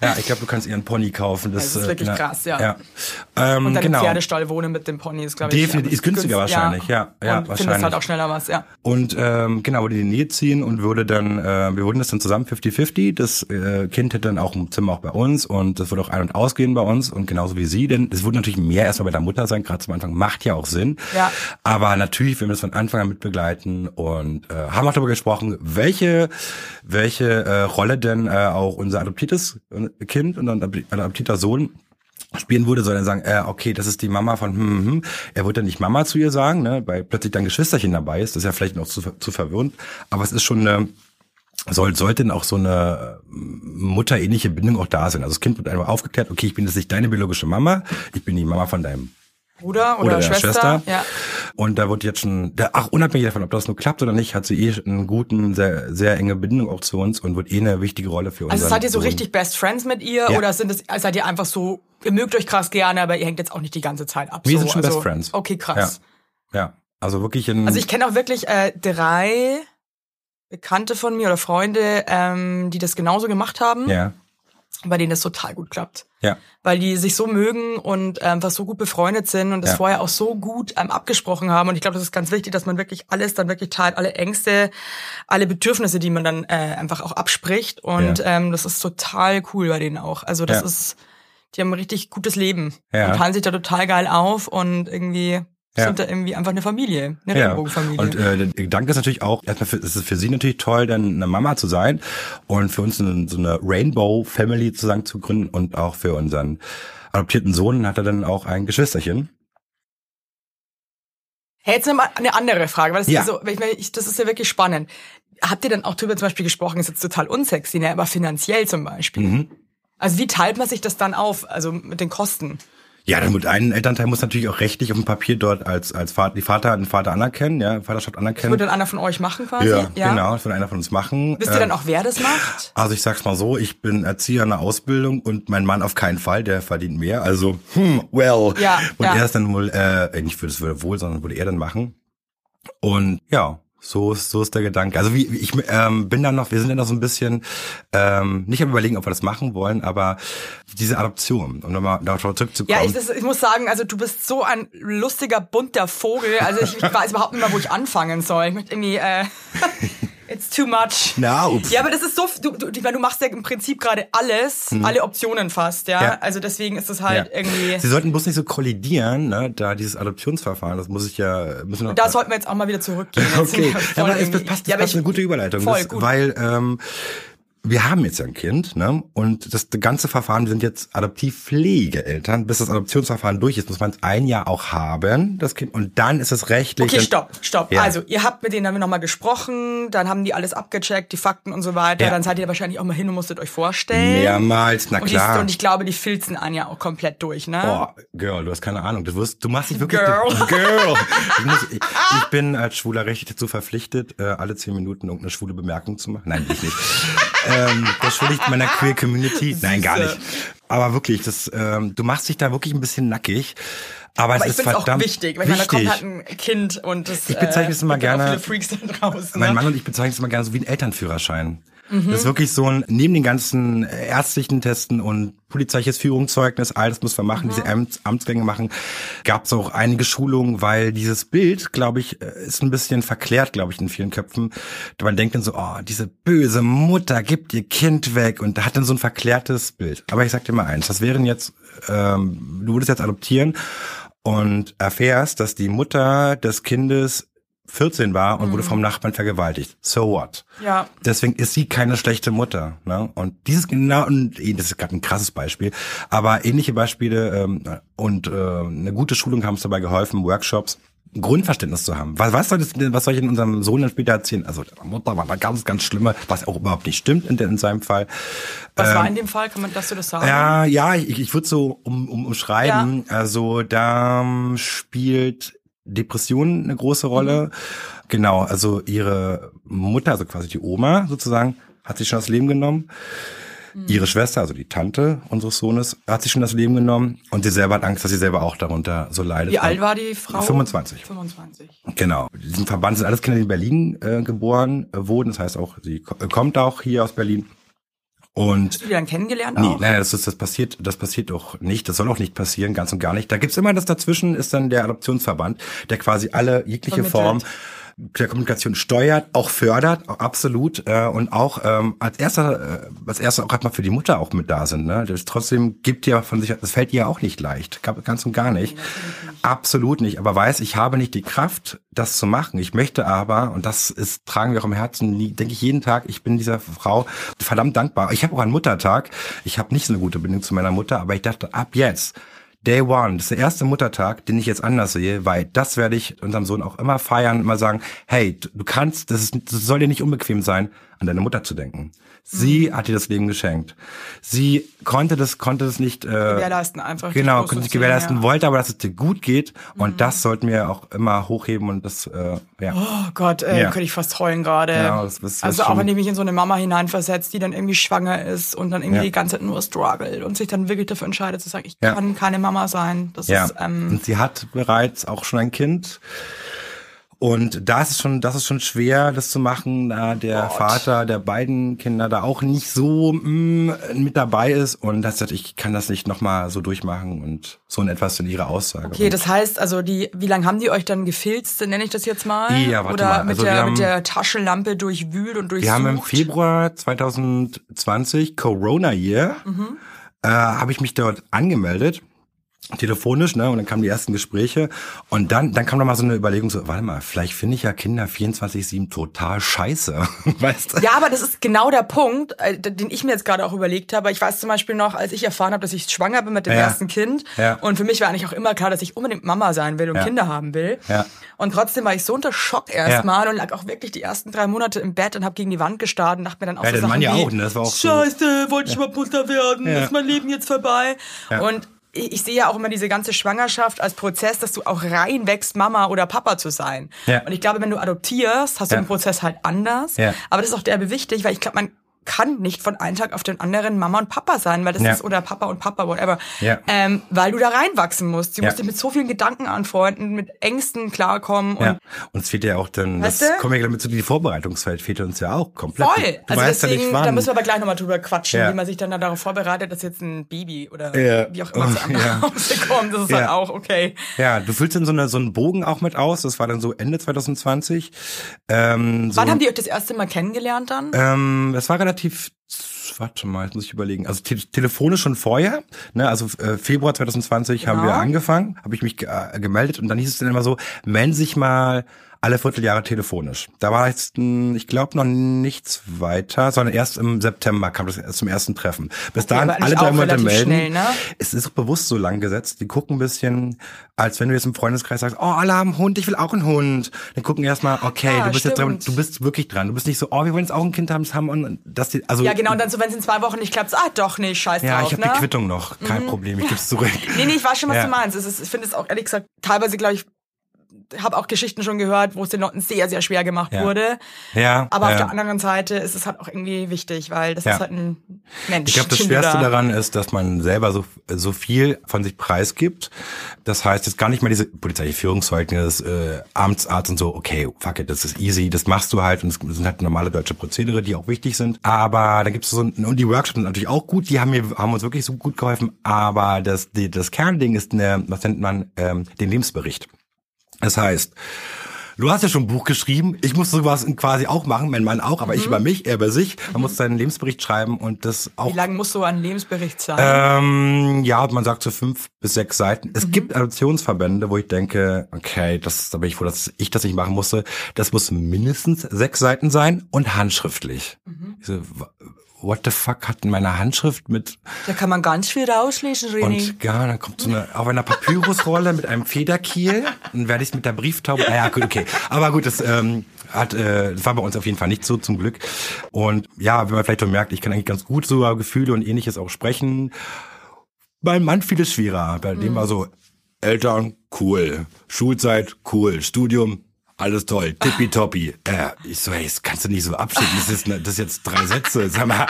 ja, ich glaube, du kannst ihren Pony kaufen. Das, Das ist äh, wirklich na, krass, ja. ja. Ähm, Und dann genau. im Pferdestall wohnen mit dem Pony ist, glaube ich. Definitiv, ist günstiger günst- wahrscheinlich, ja, ja, und findest wahrscheinlich. halt auch schneller was, ja. Und ähm, genau, würde in die Nähe ziehen und würde dann, äh, wir würden das dann zusammen 50-50. Das äh, Kind hätte dann auch ein Zimmer auch bei uns und das würde auch ein- und ausgehen bei uns und genauso wie sie, denn es würde natürlich mehr erstmal bei der Mutter sein, gerade zum Anfang, macht ja auch Sinn. Ja. Aber natürlich, wir wir das von Anfang an mitbegleiten und äh, haben auch darüber gesprochen, welche, welche äh, Rolle denn äh, auch unser adoptiertes äh, Kind und ein adoptierter Sohn spielen würde, soll er sagen, äh, okay, das ist die Mama von hm, hm, hm. Er wird dann nicht Mama zu ihr sagen, ne, weil plötzlich dann Geschwisterchen dabei ist. Das ist ja vielleicht noch zu, zu verwirrend. Aber es ist schon eine, soll, sollte denn auch so eine äh, mutterähnliche Bindung auch da sein. Also das Kind wird einmal aufgeklärt, okay, ich bin jetzt nicht deine biologische Mama, ich bin die Mama von deinem Bruder oder, oder der Schwester. Schwester. Ja. Und da wird jetzt schon, der, ach, unabhängig davon, ob das nur klappt oder nicht, hat sie eh einen guten, sehr, sehr enge Bindung auch zu uns und wird eh eine wichtige Rolle für uns. Also seid ihr so richtig Best Friends mit ihr Ja. oder sind es, seid ihr einfach so, ihr mögt euch krass gerne, aber ihr hängt jetzt auch nicht die ganze Zeit ab? Wir so, sind schon also, Best Friends. Okay, krass. Ja, also wirklich ein. Also ich kenne auch wirklich äh, drei Bekannte von mir oder Freunde, ähm, die das genauso gemacht haben, ja, bei denen das total gut klappt. ja, Weil die sich so mögen und ähm, einfach so gut befreundet sind und das Ja. vorher auch so gut ähm, abgesprochen haben. Und ich glaube, das ist ganz wichtig, dass man wirklich alles dann wirklich teilt, alle Ängste, alle Bedürfnisse, die man dann äh, einfach auch abspricht. Und Ja. ähm, das ist total cool bei denen auch. Also das Ja. ist, die haben ein richtig gutes Leben Ja. und teilen sich da total geil auf und irgendwie Ja. sind da irgendwie einfach eine Familie, eine ja. Regenbogenfamilie. Und äh, der Gedanke ist natürlich auch, erstmal für, ist es für sie natürlich toll, dann eine Mama zu sein und für uns eine, so eine Rainbow Family sozusagen zu gründen und auch für unseren adoptierten Sohn hat er dann auch ein Geschwisterchen. Hey, jetzt nochmal eine andere Frage, weil das, Ja. ist so, ich meine, ich, das ist ja wirklich spannend. Habt ihr dann auch drüber zum Beispiel gesprochen, ist jetzt total unsexy, ne? aber finanziell zum Beispiel. Mhm. Also wie teilt man sich das dann auf, also mit den Kosten? Ja, dann mit einem Elternteil muss natürlich auch rechtlich auf dem Papier dort als als Vater, die Vater den Vater anerkennen, ja, Vaterschaft anerkennen. Würde dann einer von euch machen quasi? ja, genau, das wird einer von uns machen. Wisst ihr dann auch, wer das macht? Also ich sag's mal so, ich bin Erzieher in der Ausbildung und mein Mann auf keinen Fall, der verdient mehr. Also, hm, well. Ja, und ja. er ist dann wohl, äh, nicht würde es würde wohl, sondern würde er dann machen. Und ja, so ist, so ist der Gedanke. Also wie ich ähm, bin dann noch, wir sind dann noch so ein bisschen ähm, nicht am überlegen, ob wir das machen wollen, aber diese Adoption, um nochmal darauf zurückzukommen. Ja, ich, das, ich muss sagen, also du bist so ein lustiger, bunter Vogel. Also ich, ich weiß überhaupt nicht mehr, wo ich anfangen soll. Ich möchte irgendwie, äh, It's too much. Na, ups. Ja, aber das ist so, du, du, ich meine, du machst ja im Prinzip gerade alles, alle Optionen fast, ja? Ja. Also deswegen ist das halt Ja. irgendwie. Sie sollten bloß nicht so kollidieren, ne? da dieses Adoptionsverfahren, das muss ich ja, müssen wir Da sollten wir jetzt auch mal wieder zurückgehen. Okay, ja, aber irgendwie- passt, das Ja, aber passt ich- eine gute Überleitung, Voll das, gut. weil ähm, wir haben jetzt ja ein Kind, ne? Und das ganze Verfahren, wir sind jetzt Adoptivpflegeeltern. Bis das Adoptionsverfahren durch ist, muss man es ein Jahr auch haben, das Kind. Und dann ist es rechtlich. Okay, stopp, stopp. Ja. Also, ihr habt mit denen dann nochmal gesprochen, dann haben die alles abgecheckt, die Fakten und so weiter. Ja. Dann seid ihr wahrscheinlich auch mal hin und musstet euch vorstellen. Mehrmals, na und, klar. Die, und ich glaube, die filzen Anja auch komplett durch, ne? Boah, Girl, du hast keine Ahnung. Du wirst, du machst dich wirklich. Girl. Girl. Ich, muss, ich, ich bin als schwuler Recht dazu verpflichtet, äh, alle zehn Minuten irgendeine schwule Bemerkung zu machen. Nein, ich nicht. Ähm, das schuldigt meiner queer Community. Nein, gar nicht. Aber wirklich, das, ähm, du machst dich da wirklich ein bisschen nackig. Aber, Aber es ist es auch verdammt wichtig, weil ich meine, da kommt halt ein Kind und das Ich bezeichne es immer auch gerne- viele Freaks da draußen. Mein ne? Mann und ich bezeichnen es immer gerne so wie ein Elternführerschein. Mhm. Das ist wirklich so ein, neben den ganzen ärztlichen Testen und polizeiliches Führungszeugnis, all das muss man Mhm. machen, diese Amts, Amtsgänge machen, gab es auch einige Schulungen, weil dieses Bild, glaube ich, äh, ist ein bisschen verklärt, glaube ich, in vielen Köpfen. Man denkt dann so, oh, diese böse Mutter gibt ihr Kind weg und hat dann so ein verklärtes Bild. Aber ich sag dir mal eins, das wären jetzt, ähm, du würdest jetzt adoptieren und erfährst, dass die Mutter des Kindes 14 war und wurde vom Nachbarn vergewaltigt. So what? Ja. Deswegen ist sie keine schlechte Mutter. Ne? Und dieses genau, und das ist gerade ein krasses Beispiel, aber ähnliche Beispiele ähm, und äh, eine gute Schulung haben uns dabei geholfen, Workshops. Grundverständnis zu haben. Was, was, soll das, denn- was soll ich in unserem Sohn dann später erzählen? Also, der Mutter war da ganz, ganz schlimme, was auch überhaupt nicht stimmt in, in seinem Fall. Was war in dem Fall? Kann man, dass du das sagen? Ähm, Ja, ja, ich, ich würde so um, um, umschreiben. Also da ähm, spielt Depression eine große Rolle. Genau, also ihre Mutter, also quasi die Oma sozusagen, hat sich schon das Leben genommen. Ihre Schwester, also die Tante unseres Sohnes, hat sich schon das Leben genommen und sie selber hat Angst, dass sie selber auch darunter so leidet. Wie alt war die Frau? 25. 25. Genau. In diesem Verband sind alles Kinder, die in Berlin äh, geboren äh, wurden. Das heißt auch, sie ko- kommt auch hier aus Berlin. Und Hast du die dann kennengelernt Nee, auch? nein, das ist das passiert, das passiert auch nicht, das soll auch nicht passieren, ganz und gar nicht. Da gibt's immer das dazwischen ist dann der Adoptionsverband, der quasi alle jegliche Vermittelt. Form der Kommunikation steuert, auch fördert, auch absolut äh, und auch ähm, als erster, äh, als erster auch erstmal für die Mutter auch mit da sind. Ne? Das trotzdem gibt ja von sich, das fällt ihr auch nicht leicht, Ga- ganz und gar nicht, absolut nicht. Aber weiß, ich habe nicht die Kraft, das zu machen. Ich möchte aber und das ist tragen wir auch im Herzen, denke ich jeden Tag. Ich bin dieser Frau verdammt dankbar. Ich habe auch einen Muttertag. Ich habe nicht so eine gute Bindung zu meiner Mutter, aber ich dachte ab jetzt Day One, das ist der erste Muttertag, den ich jetzt anders sehe, weil das werde ich unserem Sohn auch immer feiern, immer sagen, hey, du kannst, das, ist, das soll dir nicht unbequem sein, an deine Mutter zu denken. Sie Mhm. hat dir das Leben geschenkt. Sie konnte das, konnte das nicht äh, Gewährleisten einfach. Genau, konnte sich große gewährleisten, ja. wollte aber, dass es dir gut geht und Mhm. das sollten wir auch immer hochheben und das, äh, ja. Oh Gott, äh, Ja. könnte ich fast heulen gerade. Ja, das- das- das also auch wenn ich mich in so eine Mama hineinversetzt, die dann irgendwie schwanger ist und dann irgendwie Ja. die ganze Zeit nur struggelt und sich dann wirklich dafür entscheidet zu sagen, ich kann keine Mama sein. Das Ja, ist ähm, und sie hat bereits auch schon ein Kind. Und da ist es schon, das ist schon schwer, das zu machen, da der Gott. Vater der beiden Kinder da auch nicht so mm, mit dabei ist. Und das, ich kann das nicht nochmal so durchmachen und so in etwas in ihrer Aussage. Okay, Und das heißt, also die, wie lange haben die euch dann gefilzt, nenne ich das jetzt mal? Ja, warte Oder mal, mit, also der, wir mit haben- der Taschenlampe durchwühlt und durchsucht? wir haben im Februar 2020, Corona Year, Mhm. äh, habe ich mich dort angemeldet. Telefonisch, ne? Und dann kamen die ersten Gespräche. Und dann, dann kam noch mal so eine Überlegung so, warte mal, vielleicht finde ich ja Kinder 24-7 total scheiße. weißt du? Ja, aber das ist genau der Punkt, äh, den ich mir jetzt gerade auch überlegt habe. Ich weiß zum Beispiel noch, als ich erfahren habe, dass ich schwanger bin mit dem Ja. ersten Kind. Ja. Und für mich war eigentlich auch immer klar, dass ich unbedingt Mama sein will und Ja. Kinder haben will. Ja. Und trotzdem war ich so unter Schock erstmal und lag auch wirklich die ersten drei Monate im Bett und habe gegen die Wand gestarrt und dachte mir dann auch Ja, so Sachen Mann ja wie, auch, ne? Das war auch so- Scheiße, wollte ich mal Mutter werden? Ist mein Leben jetzt vorbei? Ja. Und ich sehe ja auch immer diese ganze Schwangerschaft als Prozess, dass du auch reinwächst, Mama oder Papa zu sein. Ja. Und ich glaube, wenn du adoptierst, hast du Ja. den Prozess halt anders. Ja. Aber das ist auch derbe wichtig, weil ich glaube, man kann nicht von einem Tag auf den anderen Mama und Papa sein, weil das Ja. ist, oder Papa und Papa, whatever. Ja. Ähm, weil du da reinwachsen musst. Du Ja. musst dich mit so vielen Gedanken anfreunden, mit Ängsten klarkommen und Ja. Und es fehlt ja auch dann, das du? kommen wir gleich mit zu die Vorbereitungszeit fehlt uns ja auch komplett. voll. Du, also weißt deswegen, ja nicht wann. da müssen wir aber gleich nochmal drüber quatschen, wie man sich dann da darauf vorbereitet, dass jetzt ein Baby oder wie auch immer zu einem Oh, ja. Hause kommt. Das ist Ja. halt auch okay. ja, du füllst dann so, eine, so einen Bogen auch mit aus. Das war dann so Ende 2020. Ähm, so, Wann haben die euch das erste Mal kennengelernt dann? Ähm, das war relativ, warte mal, jetzt muss ich überlegen. Also te telefonisch schon vorher, ne? Also äh, Februar 2020 haben Genau. wir angefangen, habe ich mich ge äh, gemeldet und dann hieß es dann immer so, melden sich mal alle Vierteljahre telefonisch. Da war jetzt, ich glaube, noch nichts weiter, sondern erst im September kam das zum ersten Treffen. Bis dahin aber eigentlich alle drei auch Monate melden. schnell, ne? Es ist bewusst so lang gesetzt. Die gucken ein bisschen, als wenn du jetzt im Freundeskreis sagst, oh, alle haben einen Hund, ich will auch einen Hund. Dann gucken erstmal, okay, Ja, du bist jetzt dran, stimmt. du bist wirklich dran. Du bist nicht so, oh, wir wollen jetzt auch ein Kind haben, das haben und das die, also Ja, genau, und dann so, wenn es in zwei Wochen nicht klappt, ah, doch, nee, scheiß ja, drauf, ich habe ne? die Quittung noch, kein Problem, ich geb's zurück. Nee, nee, ich weiß schon, was Ja. du meinst. Es ist, ich finde es auch ehrlich gesagt teilweise, glaube ich, habe auch Geschichten schon gehört, wo es den Leuten sehr, sehr schwer gemacht Ja. wurde. Ja, Aber auf ja. der anderen Seite ist es halt auch irgendwie wichtig, weil das Ja. ist halt ein Mensch. Ich glaube, das Schwerste da- daran ist, dass man selber so, so viel von sich preisgibt. Das heißt, jetzt gar nicht mehr diese polizeiliche Führungszeugnis, äh, Amtsarzt und so, okay, fuck it, das ist easy, das machst du halt und das sind halt normale deutsche Prozedere, die auch wichtig sind. Aber da gibt es so, ein- und die Workshops sind natürlich auch gut, die haben mir, haben uns wirklich so gut geholfen, aber das, die, das Kernding ist eine, was nennt man, ähm, den Lebensbericht. Das heißt, Du hast ja schon ein Buch geschrieben. Ich muss sowas quasi auch machen, mein Mann auch, aber ich über mich, er über sich. Man muss seinen Lebensbericht schreiben und das auch Wie lang muss so ein Lebensbericht sein? ähm, ja, man sagt so fünf bis sechs Seiten. Es gibt Adoptionsverbände, wo ich denke, okay, das, da bin ich froh, dass ich das nicht machen musste. Das muss mindestens sechs Seiten sein und handschriftlich. Ich so, wa- what the fuck hat denn meine Handschrift mit da kann man ganz viel rauslesen, René. und ja, dann kommt so eine auf einer Papyrusrolle mit einem Federkiel. Dann werde ich es mit der Brieftaube. Naja, gut, okay. Aber gut, das ähm, hat, äh, das war bei uns auf jeden Fall nicht so zum Glück. Und ja, wenn man vielleicht schon merkt, ich kann eigentlich ganz gut so über Gefühle und ähnliches auch sprechen. Beim Mann viel es schwerer. Bei dem war so Eltern cool, Schulzeit cool, Studium alles toll, tippitoppi. Äh, ich so, hey, das kannst du nicht so abschicken. Das ist, ne, das ist jetzt drei Sätze. Sag mal,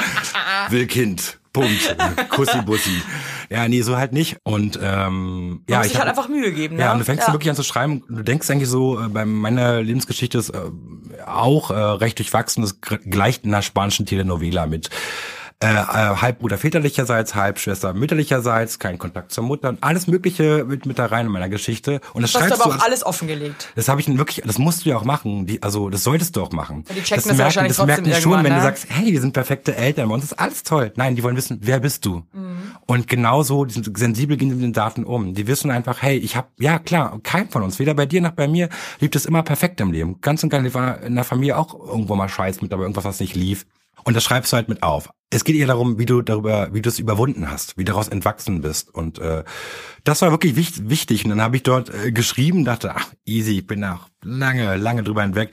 will Kind. Punkt. Kussi Bussi. Ja, nee, so halt nicht. Und ähm, ja, muss ich halt einfach Mühe geben. ja, ne? und du fängst ja. wirklich an zu schreiben. Du denkst eigentlich so, äh, bei meiner Lebensgeschichte ist äh, auch äh, recht durchwachsen. Das gleicht in einer spanischen Telenovela mit äh, äh, Halbbruder väterlicherseits, Halbschwester mütterlicherseits, kein Kontakt zur Mutter und alles Mögliche mit, mit da rein in meiner Geschichte. Und das Das hast du schreibst aber auch alles offengelegt. das habe ich wirklich, das musst du ja auch machen. Die, also das solltest du auch machen. Ja, die checken das das wahrscheinlich das merken die schon, wenn irgendwann, du ne? sagst, hey, wir sind perfekte Eltern, bei uns ist alles toll. Nein, die wollen wissen, wer bist du? Mhm. Und genauso, die sind sensibel gehen mit den Daten um. Die wissen einfach, hey, ich habe, ja klar, kein von uns, weder bei dir noch bei mir, lief es immer perfekt im Leben. Ganz und gar nicht, war in der Familie auch irgendwo mal Scheiß mit, aber irgendwas, was nicht lief. Und das schreibst du halt mit auf. Es geht eher darum, wie du darüber, wie du es überwunden hast, wie daraus entwachsen bist. Und äh, das war wirklich wichtig. Und dann habe ich dort äh, geschrieben, dachte, ach, easy, ich bin auch lange, lange drüber hinweg.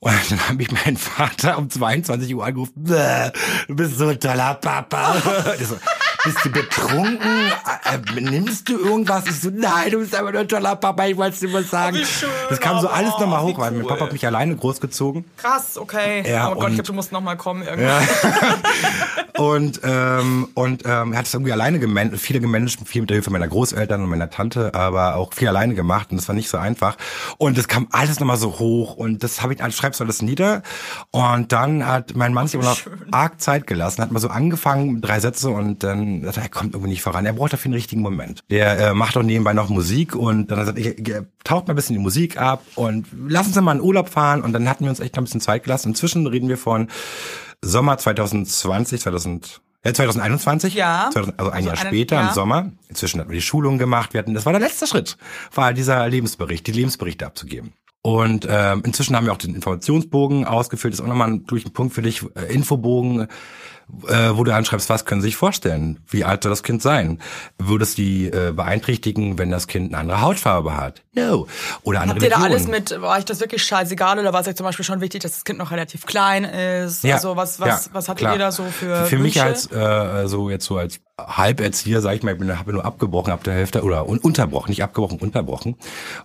Und dann habe ich meinen Vater um 22 Uhr angerufen, "Bäh, du bist so ein toller Papa. Bist du betrunken? Äh, äh, nimmst du irgendwas? Ich so, nein, du bist einfach nur ein toller Papa, ich wollte dir was sagen. schön, das kam so aber, alles nochmal hoch, weil mein. Papa hat mich alleine großgezogen. Krass, okay. Ja, oh Gott, ich glaube, du musst noch mal kommen irgendwann. Und, ähm, und ähm, er hat es irgendwie alleine gemanagt, viele gemanagt, viel mit der Hilfe meiner Großeltern und meiner Tante, aber auch viel alleine gemacht und das war nicht so einfach. Und es kam alles nochmal so hoch und das habe ich, also schreibst du alles nieder. Und dann hat mein Mann sich immer noch arg Zeit gelassen, hat mal so angefangen, drei Sätze und dann, er kommt irgendwie nicht voran. Er braucht dafür einen richtigen Moment. Der äh, macht auch nebenbei noch Musik und dann hat er gesagt, ich, ich, taucht mal ein bisschen die Musik ab und lassen Sie mal in Urlaub fahren und dann hatten wir uns echt noch ein bisschen Zeit gelassen. Inzwischen reden wir von Sommer 2020, 2000, ja, 2021. Ja. 2000, also ein Also Jahr eine- später ja. im Sommer. Inzwischen hatten wir die Schulung gemacht. Wir hatten, das war der letzte Schritt, war dieser Lebensbericht, die Lebensberichte abzugeben. Und ähm, inzwischen haben wir auch den Informationsbogen ausgefüllt. Das ist auch nochmal ein, durch ein Punkt für dich. Äh, Infobogen, äh, wo du anschreibst, was können Sie sich vorstellen? Wie alt soll das Kind sein? Würde es die äh, beeinträchtigen, wenn das Kind eine andere Hautfarbe hat? No. Oder andere Habt ihr da alles mit, war euch das wirklich scheißegal oder war es euch zum Beispiel schon wichtig, dass das Kind noch relativ klein ist? Ja, also was, was, ja, was hattet klar. ihr da so für Für mich Wünsche? als äh, so jetzt so als Halberzieher, sag ich mal, ich bin, habe nur abgebrochen ab der Hälfte oder un unterbrochen, nicht abgebrochen, unterbrochen.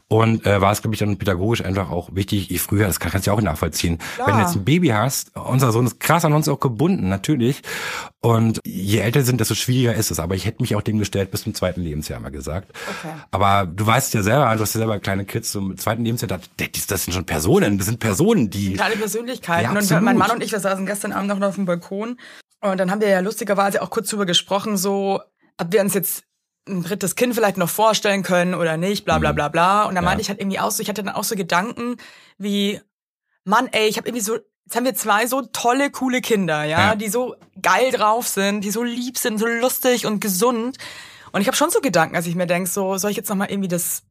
Und äh, war es, glaube ich, dann pädagogisch einfach auch wichtig, je früher, das kann, kannst du ja auch nachvollziehen. Klar. Wenn du jetzt ein Baby hast, unser Sohn ist krass an uns auch gebunden, natürlich. Und je älter sind, desto schwieriger ist es. Aber ich hätte mich auch dem gestellt bis zum zweiten Lebensjahr mal gesagt. Okay. Aber du weißt ja selber, du hast ja selber kleine Kids zum zweiten Lebensjahr, das, das sind schon Personen, das sind Personen, die Kleine Persönlichkeiten. Ja, und mein Mann und ich, wir saßen gestern Abend noch auf dem Balkon. Und dann haben wir ja lustigerweise auch kurz drüber gesprochen, so, ob wir uns jetzt ein drittes Kind vielleicht noch vorstellen können oder nicht, bla bla bla bla. Und dann Ja. meinte ich halt irgendwie auch so, ich hatte dann auch so Gedanken wie, Mann, ey, ich habe irgendwie so, jetzt haben wir zwei so tolle, coole Kinder, ja, Ja. die so geil drauf sind, die so lieb sind, so lustig und gesund. Und ich habe schon so Gedanken, als ich mir denk, so, soll ich jetzt noch mal irgendwie das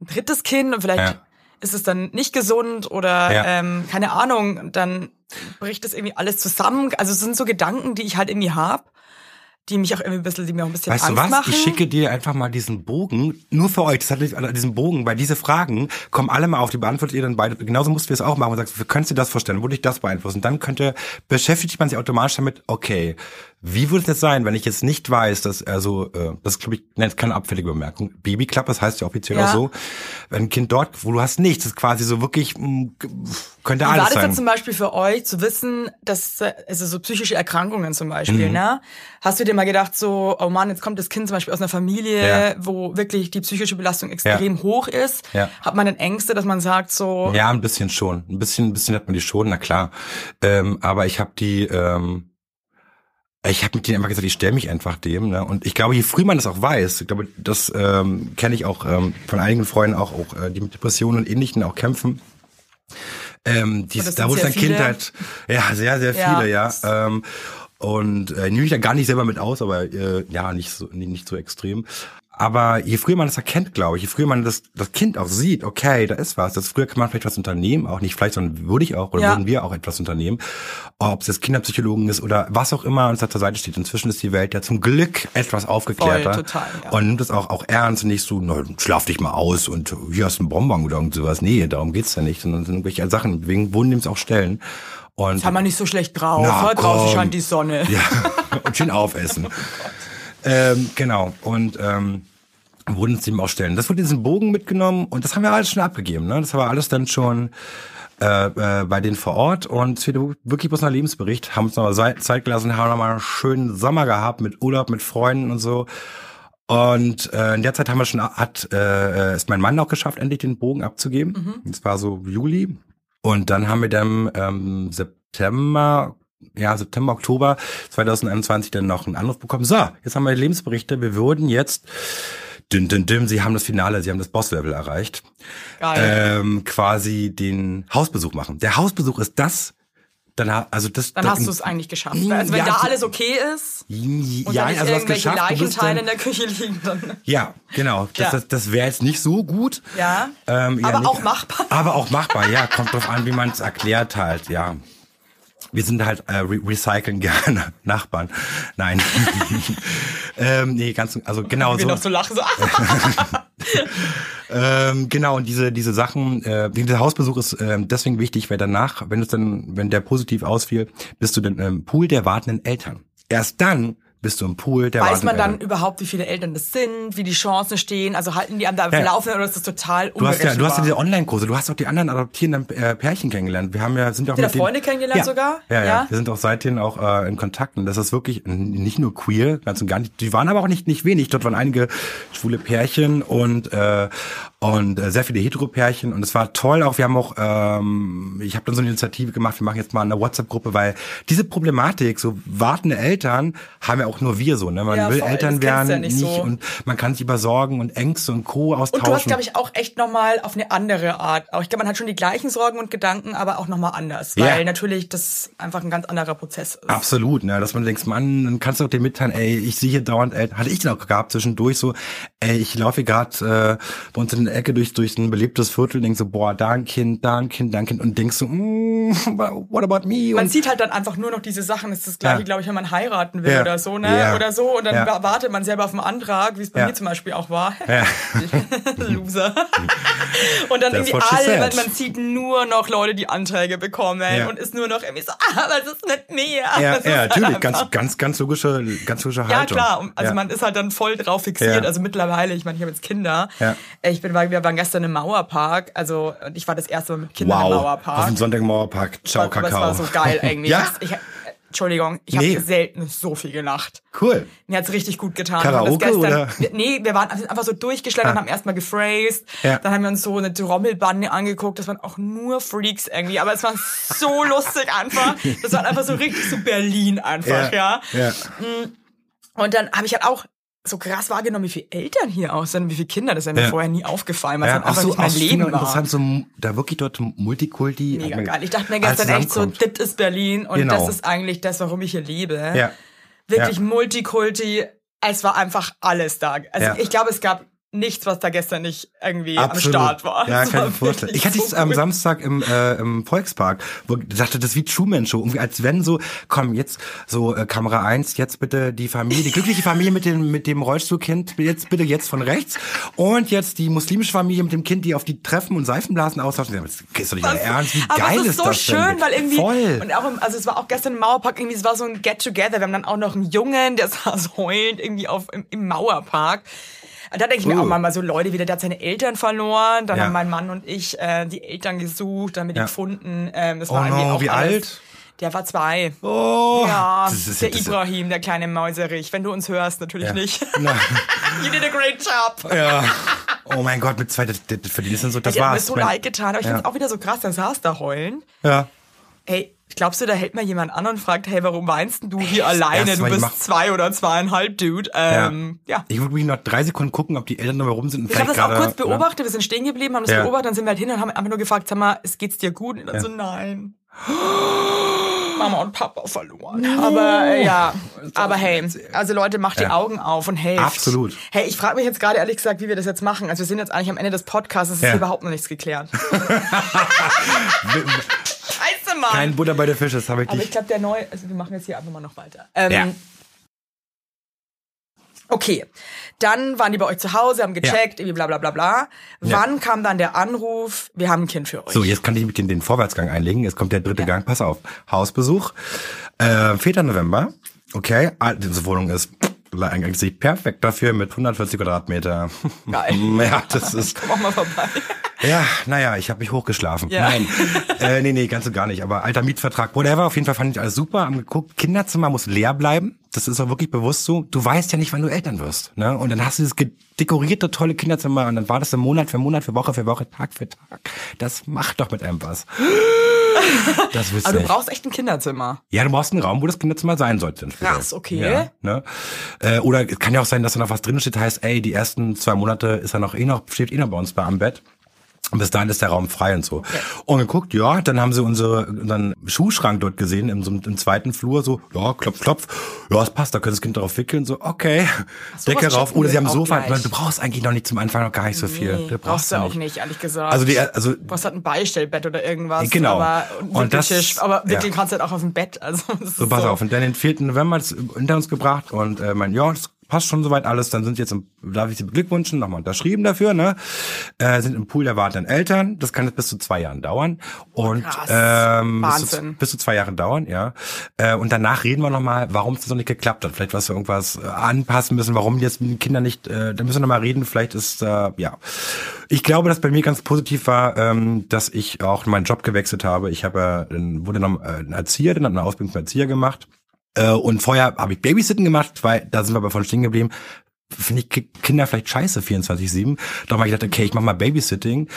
drittes Kind und vielleicht Ja. Ist es dann nicht gesund oder Ja. ähm, keine Ahnung, dann bricht das irgendwie alles zusammen. Also es sind so Gedanken, die ich halt irgendwie hab, die mich auch irgendwie ein bisschen, die mir auch ein bisschen Weißt du Angst was? machen. Ich schicke dir einfach mal diesen Bogen, nur für euch, das hat nicht- diesen Bogen, weil diese Fragen kommen alle mal auf, die beantwortet ihr dann beide. Genauso musst du es auch machen und sagst, wie könntest du das vorstellen? Würde ich das beeinflussen? Dann könnte, beschäftigt man sich automatisch damit, okay, wie würde es jetzt sein, wenn ich jetzt nicht weiß, dass er so, äh, das glaube ich, nennt keine abfällige Bemerkung, Babyklappe, das heißt ja offiziell Ja. auch so, wenn ein Kind dort, wo du hast nichts, ist quasi so wirklich, mh, könnte Wie war alles das sein. jetzt zum Beispiel für euch zu wissen, dass also so psychische Erkrankungen zum Beispiel, Mhm. ne? Hast du dir mal gedacht, so, oh Mann, jetzt kommt das Kind zum Beispiel aus einer Familie, Ja. wo wirklich die psychische Belastung extrem hoch ist? Ja. Hat man dann Ängste, dass man sagt, so, Ja, ein bisschen schon. Ein bisschen, ein bisschen hat man die schon, na klar. Ähm, aber ich habe die, ähm, ich habe mit denen einfach gesagt, ich stelle mich einfach dem. Ne? Und ich glaube, je früher man das auch weiß, ich glaube, das ähm, kenne ich auch ähm, von einigen Freunden auch, auch äh, die mit Depressionen und Ähnlichen auch kämpfen. Ähm, die, da wurde sehr ein Kind viele. halt, ja, sehr, sehr Ja. viele, ja. Ähm, und äh, nehme ich da gar nicht selber mit aus, aber äh, ja, nicht so, nicht so extrem. Aber je früher man das erkennt, glaube ich, je früher man das, das Kind auch sieht, okay, da ist was, das früher kann man vielleicht was unternehmen, auch nicht vielleicht, sondern würde ich auch, oder Ja. würden wir auch etwas unternehmen. Ob es jetzt Kinderpsychologen ist oder was auch immer uns da zur Seite steht. Inzwischen ist die Welt ja zum Glück etwas aufgeklärter. Voll, total, ja. Und nimmt es auch, auch ernst und nicht so, na, schlaf dich mal aus und hier hast du einen Bonbon oder irgend sowas. Nee, darum geht's ja nicht, sondern es sind irgendwelche Sachen, wegen wurden es auch Stellen. Und das haben wir nicht so schlecht drauf, Na, draußen scheint die Sonne. ja, und schön aufessen. ähm, genau. Und ähm, wurden uns dem auch stellen. Das wurde in diesen Bogen mitgenommen und das haben wir alles schon abgegeben. Ne? Das haben wir alles dann schon äh, äh, bei denen vor Ort und es wird wirklich bloß ein Lebensbericht. Haben uns noch mal Zeit gelassen, haben noch mal einen schönen Sommer gehabt mit Urlaub, mit Freunden und so. Und äh, in der Zeit haben wir schon hat äh, ist mein Mann auch geschafft, endlich den Bogen abzugeben. Das war so Juli. Und dann haben wir dann ähm, September, ja September, Oktober 2021 dann noch einen Anruf bekommen. So, jetzt haben wir die Lebensberichte. Wir würden jetzt Dün, dün, dün, sie haben das Finale, sie haben das Boss-Level erreicht. Geil. Ähm, quasi den Hausbesuch machen. Der Hausbesuch ist das, dann also das. dann das, hast du es eigentlich geschafft. Ja, Also wenn da so- alles okay ist und Ja, dann nicht also irgendwelche Leichenteile in der Küche liegen, dann ja, genau. Das, Ja. das, das wäre jetzt nicht so gut. Ja, Ähm, ja, aber nicht- auch machbar. Aber auch machbar, ja. Kommt drauf an, wie man es erklärt halt, ja. Wir sind halt äh, re recyceln gerne Nachbarn. Nein. ähm, nee, ganz, also genau so. noch so lachen, so, Ähm, genau, und diese, diese Sachen, äh, dieser Hausbesuch ist ähm, deswegen wichtig, weil danach, wenn es dann, wenn der positiv ausfiel, bist du dann im Pool der wartenden Eltern. Erst dann bist du im Pool der Weiß man dann überhaupt, wie viele Eltern das sind, wie die Chancen stehen? Also halten die am da Ja. laufen oder ist das total Du hast ja, du hast ja diese? Online-Kurse, du hast auch die anderen adoptierenden äh, Pärchen kennengelernt. Wir haben ja, sind ja auch ihr mit Freunde denen, kennengelernt ja. sogar? Ja, ja, Ja? Wir sind auch seitdem auch äh, in Kontakt und das ist wirklich nicht nur queer, ganz und gar nicht. Die waren aber auch nicht nicht wenig. Dort waren einige schwule Pärchen und äh, und äh, sehr viele Hetero-Pärchen und es war toll. Auch wir haben auch, ähm, ich habe dann so eine Initiative gemacht. Wir machen jetzt mal eine WhatsApp-Gruppe, weil diese Problematik, so wartende Eltern, haben ja auch nur wir so. Ne? Man Ja, will voll, Eltern das werden ja nicht nicht so. und man kann sich über Sorgen und Ängste und Co. austauschen. Und du hast, glaube ich, auch echt nochmal auf eine andere Art. Auch ich glaube, man hat schon die gleichen Sorgen und Gedanken, aber auch nochmal anders. Weil Ja. natürlich das einfach ein ganz anderer Prozess ist. Absolut, ne, dass man denkt, Mann, dann kannst du auch dir mitteilen, ey, ich sehe hier dauernd, ey, hatte ich auch gehabt zwischendurch so, ey, ich laufe hier gerade äh, bei uns in der Ecke durch durch ein belebtes Viertel, denk so, boah, da ein Kind, da ein Kind, da ein Kind und denkst so, mm, what about me? Man Und, sieht halt dann einfach nur noch diese Sachen. Es ist das gleiche, Ja. glaube ich, wenn man heiraten will Ja. oder so. Ne? Ja. Oder so. Und dann Ja. wa- wartet man selber auf den Antrag, wie es bei Ja. mir zum Beispiel auch war. Ja. Loser. und dann That's irgendwie alle, man, man sieht nur noch Leute, die Anträge bekommen und ist nur noch irgendwie so, ah, was ist mit mir? Ja, Das natürlich, ganz, ganz, ganz logische, ganz logische Ja, Haltung. klar. Also ja. man ist halt dann voll drauf fixiert. Also mittlerweile, ich meine, ich habe jetzt Kinder. Ich bin, wir waren gestern im Mauerpark. Also ich war das erste Mal mit Kindern im Wow, auf Mauerpark. dem Sonntag im Mauerpark. Ciao, aber es Kakao. war so geil eigentlich. Ja? Ich, Entschuldigung, ich habe Nee. selten so viel gelacht. Cool. Mir hat's richtig gut getan. Karaoke, das oder? gestern, Nee, wir waren sind einfach so durchgeschleudert, Ah. haben erstmal gephrased, Ja. dann haben wir uns so eine Trommelbande angeguckt, das waren auch nur Freaks irgendwie, aber es war so lustig einfach. Das war einfach so richtig so Berlin einfach, ja. ja. Und dann habe ich halt auch so krass wahrgenommen, wie viele Eltern hier aus sind, wie viele Kinder, das ist mir Ja. vorher nie aufgefallen, weil es Ja, halt einfach so, nicht mein Leben war. interessant, so, da wirklich dort Multikulti. Mega man- geil. Ich dachte mir gestern echt so, das ist Berlin und Genau. das ist eigentlich das, warum ich hier lebe. Ja. Wirklich Ja. Multikulti. Es war einfach alles da. Also ich glaube, es gab nichts, was da gestern nicht irgendwie Absolut. am Start war. Ja, Es kann ich mir vorstellen. Ich hatte so es am. Samstag im, äh, im Volkspark, wo ich dachte, das ist wie Truman Show. Irgendwie als wenn so, komm, jetzt so äh, Kamera eins, jetzt bitte die Familie, die glückliche Familie mit dem, mit dem Rollstuhlkind, jetzt bitte jetzt von rechts. Und jetzt die muslimische Familie mit dem Kind, die auf die Treffen und Seifenblasen austauschen. Das ist doch nicht Ernst. Wie aber geil es ist so das schön, denn? weil irgendwie Voll. und auch im, also es war auch gestern im Mauerpark irgendwie, es war so ein Get Together. Wir haben dann auch noch einen Jungen, der saß heulend irgendwie auf im, im Mauerpark. Da denke ich mir Uh. auch mal, mal so Leute wieder, der hat seine Eltern verloren. Dann Ja. haben mein Mann und ich äh, die Eltern gesucht, dann mit Ja. gefunden. Ähm, das Oh war no, auch wie alles, alt? Der war zwei. Oh, Ja, das ist- der das Ibrahim, der kleine Mäuserich. Wenn du uns hörst, natürlich Ja. nicht. You did a great job. ja. Oh mein Gott, mit zwei, das, das verdienst du so, das der hat mir war's. so Mein- leid getan, aber ich Ja. find's auch wieder so krass, der saß da heulend. Ja. Ey, glaubst du, da hält mal jemand an und fragt, hey, warum weinst denn du hier alleine? erste Du bist zwei oder zweieinhalb, Dude. Ähm, ja. Ich würde mich noch drei Sekunden gucken, ob die Eltern noch rum sind. und Ich habe das auch kurz beobachtet, wir sind stehen geblieben, haben das Ja. beobachtet, dann sind wir halt hin und haben einfach nur gefragt, sag mal, es geht's dir gut? Und dann so, nein. Mama und Papa verloren. Aber äh, ja, aber hey, also Leute, macht die Ja. Augen auf und helft. Absolut. Hey, ich frage mich jetzt gerade ehrlich gesagt, wie wir das jetzt machen. Also wir sind jetzt eigentlich am Ende des Podcasts, es ist Ja. überhaupt noch nichts geklärt. Scheiße, Mann. Kein Butter bei der Fische, das habe ich Aber ich glaube, der neue, also wir machen jetzt hier einfach mal noch weiter. Ähm, Ja. Okay, dann waren die bei euch zu Hause, haben gecheckt, irgendwie bla bla bla bla. Ja. Wann kam dann der Anruf, wir haben ein Kind für euch? So, jetzt kann ich mit den, den Vorwärtsgang einlegen. Jetzt kommt der dritte Gang. Pass auf. Hausbesuch. Äh, 4. November. Okay. Ah, Diese Wohnung ist eigentlich perfekt dafür mit 140 Quadratmeter. Geil. ja, das ist. Komm auch mal vorbei. Ja, naja, ich habe mich hochgeschlafen. Ja. Nein, äh, nee, nee, ganz und gar nicht. Aber alter Mietvertrag, whatever, auf jeden Fall fand ich alles super. Haben geguckt, Kinderzimmer muss leer bleiben. Das ist auch wirklich bewusst so. Du weißt ja nicht, wann du Eltern wirst. Ne? Und dann hast du dieses dekorierte, tolle Kinderzimmer und dann war das im Monat für Monat, für Woche für Woche, Tag für Tag. Das macht doch mit einem was. Das willst Aber du nicht. brauchst echt ein Kinderzimmer. Ja, du brauchst einen Raum, wo das Kinderzimmer sein sollte. Krass, okay. Ja, ne? äh, oder es kann ja auch sein, dass da noch was drin steht, heißt, ey, die ersten zwei Monate ist er noch eh noch, steht eh noch bei uns da am Bett. Bis dahin ist der Raum frei und so. Und geguckt, ja, dann haben sie unsere, unseren Schuhschrank dort gesehen, im, im zweiten Flur, so, ja, klopf, klopf, ja, es passt, da können das Kind drauf wickeln, so, okay, Decke was rauf. Oder sie haben Sofa, gleich. du brauchst eigentlich noch nicht zum Anfang noch gar nicht so viel. Nee, Du brauchst du auch nicht, ehrlich gesagt. Also die, also, Du hast halt ein Beistellbett oder irgendwas. Genau. Aber, und, Und das- Wickeltisch, aber wickeln ja. kannst du halt auch auf dem Bett. Also, So, pass so. auf. Und dann den 4. November hinter uns gebracht und äh, mein, ja, das passt schon soweit alles. Dann sind jetzt, im, darf ich Sie beglückwünschen, nochmal unterschrieben dafür, ne? Äh, sind im Pool der wartenden Eltern. Das kann jetzt bis zu zwei Jahren dauern. Und Krass. ähm, bis, zu, bis zu zwei Jahre dauern, ja. Äh, und danach reden wir nochmal, warum es noch nicht geklappt hat. Vielleicht was wir irgendwas äh, anpassen müssen, warum jetzt die Kinder nicht, äh, da müssen wir nochmal reden. Vielleicht ist, äh, ja. Ich glaube, dass bei mir ganz positiv war, ähm, dass ich auch meinen Job gewechselt habe. Ich habe dann wurde noch äh, ein Erzieher, dann eine Ausbildung zum Erzieher gemacht. Äh, und vorher habe ich Babysitten gemacht, weil da sind wir aber von stehen geblieben. Finde ich Ki- Kinder vielleicht scheiße 24/7. Darum habe ich gedacht, okay, ich mache mal Babysitting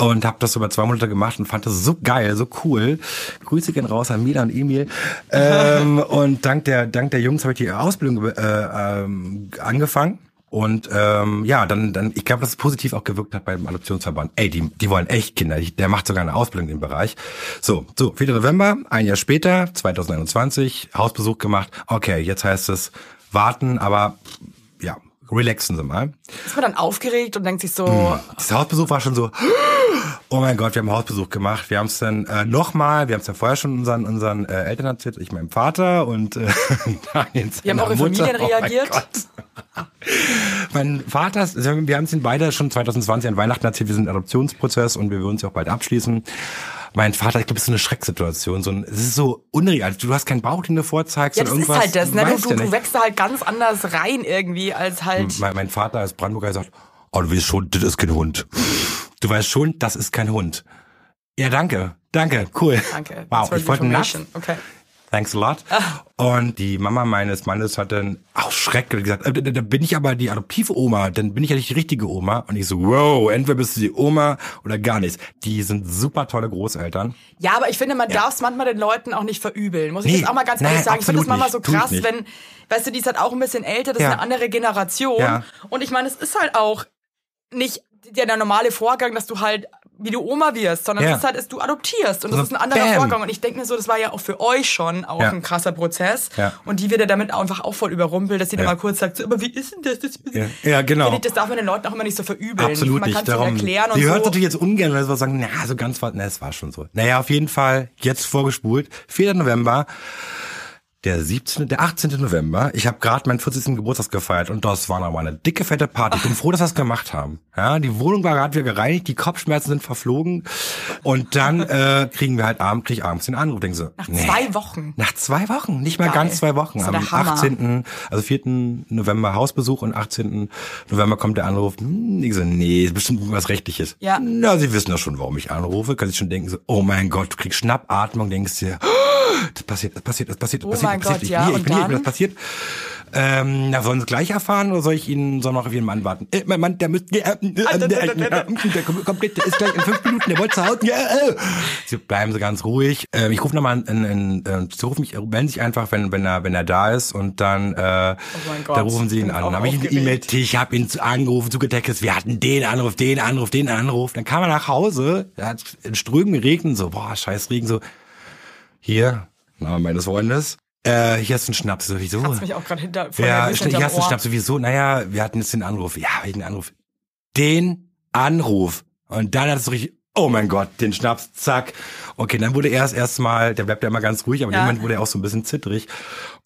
und habe das über zwei Monate gemacht und fand das so geil, so cool. Grüße gehen raus an Mila und Emil. ähm, und dank der dank der Jungs habe ich die Ausbildung äh, ähm, angefangen. Und ähm, ja, dann, dann, ich glaube, dass es positiv auch gewirkt hat beim Adoptionsverband. Ey, die, die wollen echt Kinder. Ich- Der macht sogar eine Ausbildung im Bereich. So, so, 4. November, ein Jahr später, 2021, Hausbesuch gemacht. Okay, jetzt heißt es warten, aber ja, relaxen Sie mal. Ist man dann aufgeregt und denkt sich so, Hm. Das Hausbesuch war schon so, Oh mein Gott, wir haben Hausbesuch gemacht. Wir haben es dann äh, nochmal, wir haben es ja vorher schon unseren, unseren äh, Eltern erzählt, ich meinem Vater und äh, Daniel Wie haben eure Mutter. Familien Oh mein reagiert? Gott. mein Vater, ist- wir haben es ihn beide schon 2020 an Weihnachten erzählt, wir sind im Adoptionsprozess und wir würden es ja auch bald abschließen. Mein Vater, ich glaube, es ist so eine Schrecksituation. So ein, es ist so unreal. Du hast keinen Bauch, den du vorzeigst. Ja, und das ist irgendwas. halt das, ne? Du, du, du wächst da halt ganz anders rein irgendwie als halt. Mein, mein Vater als Brandenburger sagt, oh, du weißt schon, das ist kein Hund. Du weißt schon, das ist kein Hund. Ja, danke. Danke, cool. Danke. Wow, ich wollte einen information. Okay. Thanks a lot. Ah. Und die Mama meines Mannes hat dann auch schrecklich gesagt, äh, da, da bin ich aber die Adoptivoma, dann bin ich ja nicht die richtige Oma. Und ich so, wow, entweder bist du die Oma oder gar nichts. Die sind super tolle Großeltern. Ja, aber ich finde, man darf es manchmal den Leuten auch nicht verübeln. Muss ich Nee, jetzt auch mal ganz nein, ehrlich sagen. Ich finde das manchmal so krass, wenn, weißt du, die ist halt auch ein bisschen älter, das Ja. ist eine andere Generation. Ja. Und ich meine, es ist halt auch nicht der, der normale Vorgang, dass du halt wie du Oma wirst, sondern Ja. es ist halt, dass du adoptierst und das So, ist ein anderer bam. Vorgang und ich denke mir so, das war ja auch für euch schon auch Ja. ein krasser Prozess Ja. und die wird ja damit einfach auch voll überrumpelt, dass sie dann Ja. mal kurz sagt, so, aber wie ist denn das? das Ja, genau. Ich, das darf man den Leuten auch immer nicht so verübeln. Absolut man nicht. Darum, erklären und sie hört so. natürlich jetzt ungern, weil sie sagen, na, so ganz war, na, es war schon so. Naja, auf jeden Fall, jetzt vorgespult, 4. November, der 17., der 18. November. Ich habe gerade meinen 40. Geburtstag gefeiert und das war nochmal eine dicke, fette Party. Ich bin froh, dass wir das gemacht haben. Ja, die Wohnung war gerade wieder gereinigt, die Kopfschmerzen sind verflogen und dann äh, kriegen wir halt abends, krieg abends den Anruf. Denken so, Nach nee. zwei Wochen. Nach zwei Wochen, nicht mal Geil. ganz zwei Wochen. Am der Hammer. 18. also 4. November Hausbesuch und 18. November kommt der Anruf. Hm, ich so, nee, ist bestimmt was Rechtliches. Ja. Na, Sie wissen ja schon, warum ich anrufe. Kann sich schon denken so, oh mein Gott, du kriegst Schnappatmung, denkst dir, oh, das passiert, das passiert, das passiert, das Oh passiert, mein das passiert. Gott, ich, ja, nee, ich bin hier, das passiert. Ähm, na, sollen sie gleich erfahren oder soll ich Ihnen so noch auf Ihren Mann warten? Äh, mein Mann, der müsste, äh, äh, äh, äh, äh, der kommt, der ist gleich in fünf Minuten, der wollte zu Hause. Ja, äh. Sie bleiben Sie ganz ruhig. Ähm, ich rufe nochmal in, in, in, Sie rufen mich, melden sich einfach, wenn, wenn er, wenn er da ist und dann, äh, Oh da rufen Sie ihn bin an. Dann habe ich eine aufgeregt. E-Mail, ich habe ihn zu- angerufen, zugetextet, wir hatten den Anruf, den Anruf, den Anruf. Dann kam er nach Hause, er hat in Strömen geregnet, so, boah, scheiß Regen, so, hier, Name meines Freundes, äh, hier ist ein Schnaps, so, wieso? Hat's mich auch gerade hinter vor Ja, hier hast du Ohr. Schnaps sowieso. Naja, wir hatten jetzt den Anruf. Ja, welchen Anruf? Den Anruf. Und dann hat es richtig, oh mein Gott, den Schnaps, zack. Okay, dann wurde er erst erstmal, der bleibt ja immer ganz ruhig, aber Ja. irgendwann wurde er auch so ein bisschen zittrig.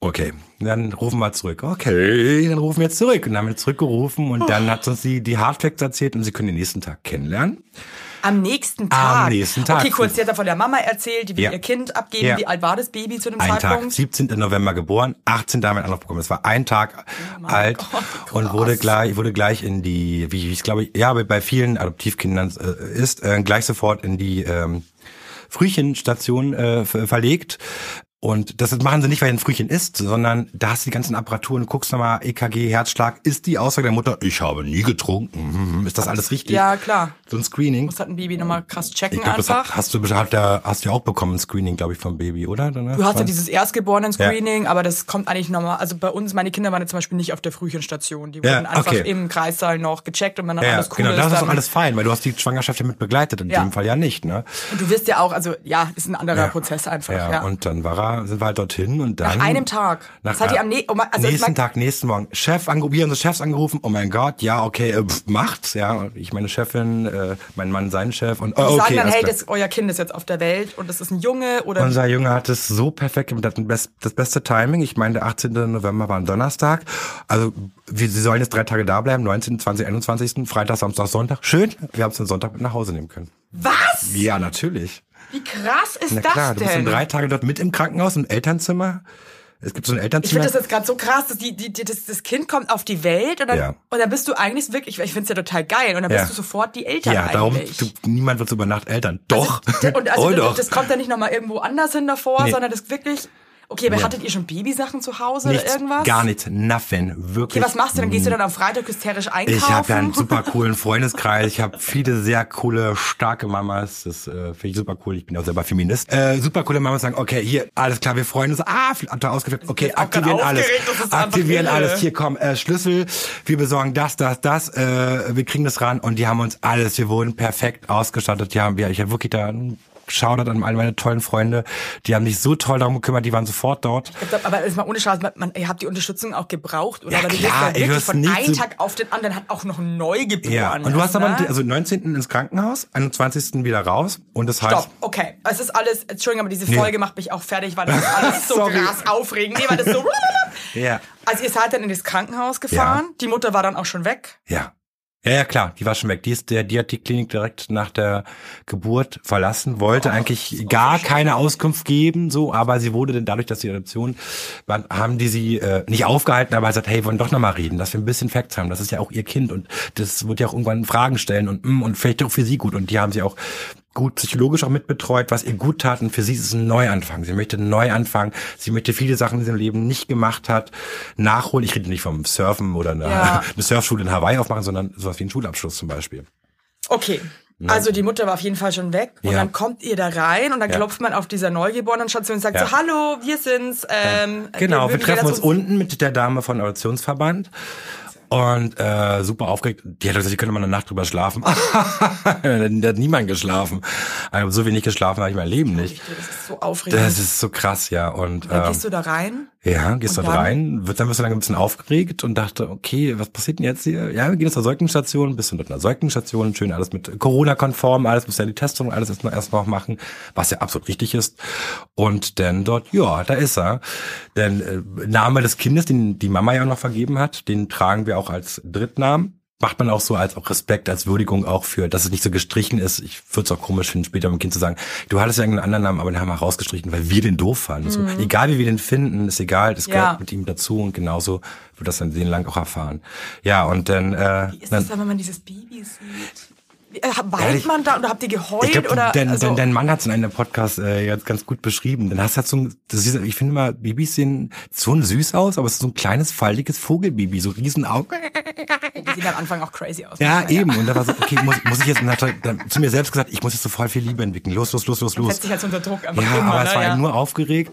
Okay, dann rufen wir zurück. Okay, dann rufen wir jetzt zurück. Und dann haben wir zurückgerufen und dann hat uns die, die Hardfacts erzählt und sie können den nächsten Tag kennenlernen. Am nächsten Tag. nächsten Tag. Okay, kurz, sie hat ja von der Mama erzählt, die will Ja. ihr Kind abgeben. Ja. Wie alt war das Baby zu dem Ein Tag, Zeitpunkt? 17. November geboren, 18. haben wir einen Anruf bekommen. Es war ein Tag alt Oh Gott, und wurde gleich, wurde gleich in die, wie ich glaube, ja, bei vielen Adoptivkindern äh, ist, äh, gleich sofort in die ähm, Frühchenstation äh, ver- verlegt. Und das machen sie nicht, weil ein Frühchen ist, sondern da hast du die ganzen Apparaturen, guckst nochmal EKG, Herzschlag, ist die Aussage der Mutter, ich habe nie getrunken, mhm, ist das alles richtig? Ja, klar. So ein Screening. Muss halt ein Baby nochmal krass checken Ich glaube, das einfach. hat- hast du hat der, hast du ja auch bekommen, ein Screening, glaube ich, vom Baby, oder? Danach? Du hast ja dieses Erstgeborenen-Screening, aber das kommt eigentlich nochmal. Also bei uns, meine Kinder waren ja zum Beispiel nicht auf der Frühchenstation. Die Ja, wurden einfach okay. im Kreissaal noch gecheckt und wenn dann Ja, alles cool genau, ist, das ist doch alles fein, weil du hast die Schwangerschaft ja mit begleitet, in Ja. dem Fall ja nicht, ne? Und du wirst ja auch, also ja, ist ein anderer Ja. Prozess einfach. Ja, Ja, und dann war er, sind wir halt dorthin und dann. Nach einem Tag. Nach, Das hat die am ne- also nächsten Tag, nächsten Morgen. Chef angerufen, wir haben unsere Chefs angerufen, oh mein Gott, ja, okay, äh, pff, macht's, ja. Ich meine Chefin, äh, mein Mann seinen Chef und oh, die okay. sagen dann, hey, das, euer Kind ist jetzt auf der Welt und das ist ein Junge oder Unser Junge hat es so perfekt gemacht, hat best, das beste Timing. Ich meine, der 18. November war ein Donnerstag. Also, wir, sie sollen jetzt drei Tage da bleiben, 19., 20., 21., Freitag, Samstag, Sonntag. Schön, wir haben es den Sonntag mit nach Hause nehmen können. was? Ja, natürlich. Wie krass ist Na das klar, du bist denn? drei Tage dort mit im Krankenhaus, im Elternzimmer. Es gibt so ein Ich Elternzimmer. finde das jetzt gerade so krass, dass die, die, die, das, das Kind kommt auf die Welt und dann, Ja. und dann bist du eigentlich wirklich, ich finde es ja total geil, und dann Ja. bist du sofort die Eltern ja, darum, du, niemand wird so über Nacht Eltern. Doch. Also, und also oh, das, doch. das kommt ja nicht nochmal irgendwo anders hin davor, Nee. sondern das wirklich. Okay, aber Nee. hattet ihr schon Babysachen zu Hause Nichts, oder irgendwas? gar nichts, nothing, wirklich. Okay, was machst du? Dann gehst du dann am Freitag hysterisch einkaufen? Ich habe ja einen super coolen Freundeskreis. Ich habe viele sehr coole, starke Mamas. Das äh, finde ich super cool. Ich bin auch selber Feminist. Äh, super coole Mamas sagen, okay, hier, alles klar, wir freuen uns. Ah, hat er ausgeflippt. Okay, aktivieren alles. Aktivieren alles. Hier, komm, äh, Schlüssel. Wir besorgen das, das, das. Äh, wir kriegen das ran. Und die haben uns alles. Wir wurden perfekt ausgestattet. Ja, wir, ich habe wirklich da Shoutout an all meine tollen Freunde. Die haben sich so toll darum gekümmert, die waren sofort dort. Glaub, aber ist mal ohne Scheiß, man, man, ihr habt die Unterstützung auch gebraucht, oder? Ja, aber du klar, bist ja du wirklich von einem so- Tag auf den anderen hat auch noch neu geboren. Ja, und du hast aber, ne? also 19. ins Krankenhaus, 21. wieder raus und das heißt, Stopp, okay. Es ist alles, Entschuldigung, aber diese Nee. Folge macht mich auch fertig, weil das ist alles so krass aufregend. Nee, weil das so. ja, Also ihr seid dann in das Krankenhaus gefahren, die Mutter war dann auch schon weg. ja. Ja, ja, klar, die war schon weg. Die ist der, die hat die Klinik direkt nach der Geburt verlassen, wollte eigentlich gar keine Auskunft geben, so, aber sie wurde dann dadurch, dass die Adoption war, haben die sie äh, nicht aufgehalten, aber gesagt, hey, wollen doch nochmal reden, dass wir ein bisschen Facts haben. Das ist ja auch ihr Kind und das wird ja auch irgendwann Fragen stellen und mm, und vielleicht auch für sie gut. Und die haben sie auch gut psychologisch auch mitbetreut, was ihr gut tat. Und für sie ist es ein Neuanfang. Sie möchte neu anfangen. Sie möchte viele Sachen in ihrem Leben nicht gemacht hat, nachholen. Ich rede nicht vom Surfen oder eine, Ja. eine Surfschule in Hawaii aufmachen, sondern sowas wie einen Schulabschluss zum Beispiel. Okay. Also die Mutter war auf jeden Fall schon weg und Ja. dann kommt ihr da rein und dann Ja. klopft man auf dieser neugeborenen Station und sagt so, hallo, wir sind's. Ähm, Genau, wir würden treffen uns unten mit der Dame von Adoptionsverband. Und äh, super aufgeregt. Die hat gesagt, ich könnte mal eine Nacht drüber schlafen. da hat niemand geschlafen. Also so wenig geschlafen habe ich mein Leben nicht. Das ist so aufregend. Das ist so krass, ja. Und dann ähm, gehst du da rein. Ja, gehst Und dort dann? rein, wird dann wirst du ein bisschen aufgeregt und dachte, okay, was passiert denn jetzt hier? Ja, wir gehen jetzt zur Säugenstation, bist du dort in der Säugenstation, schön alles mit Corona-konform, alles musst ja die Testung, alles erst noch, erst noch machen, was ja absolut richtig ist. Und dann dort, ja, da ist er. Denn äh, Name des Kindes, den die Mama ja auch noch vergeben hat, den tragen wir auch als Drittnamen. Macht man auch so als auch Respekt, als Würdigung auch für, dass es nicht so gestrichen ist. Ich würde es auch komisch finden, später mit dem Kind zu sagen, du hattest ja irgendeinen anderen Namen, aber den haben wir rausgestrichen, weil wir den doof fanden. So, egal wie wir den finden, ist egal, das Mhm. Ja. gehört mit ihm dazu und genauso wird das dann den lang auch erfahren. Ja, und dann, äh, Wie ist dann das dann, wenn man dieses Baby sieht? Äh, Weint Ehrlich? man da oder habt ihr geheult ich glaube, oder? dein, also, dein, dein Mann hat es in einem Podcast äh, jetzt ganz gut beschrieben. Dann hast du halt so ein, das ist, ich finde mal, Babys sehen so süß aus, aber es ist so ein kleines, faltiges Vogelbaby, so riesen Augen. die sehen am Anfang auch crazy aus. Ja, eben. Und da war so, okay, muss, muss ich jetzt, und hat dann zu mir selbst gesagt, ich muss jetzt so voll viel Liebe entwickeln. Los, los, los, los, los. Setzt sich halt unter Druck einfach Ja, immer, aber es ne? war ja. ja nur aufgeregt.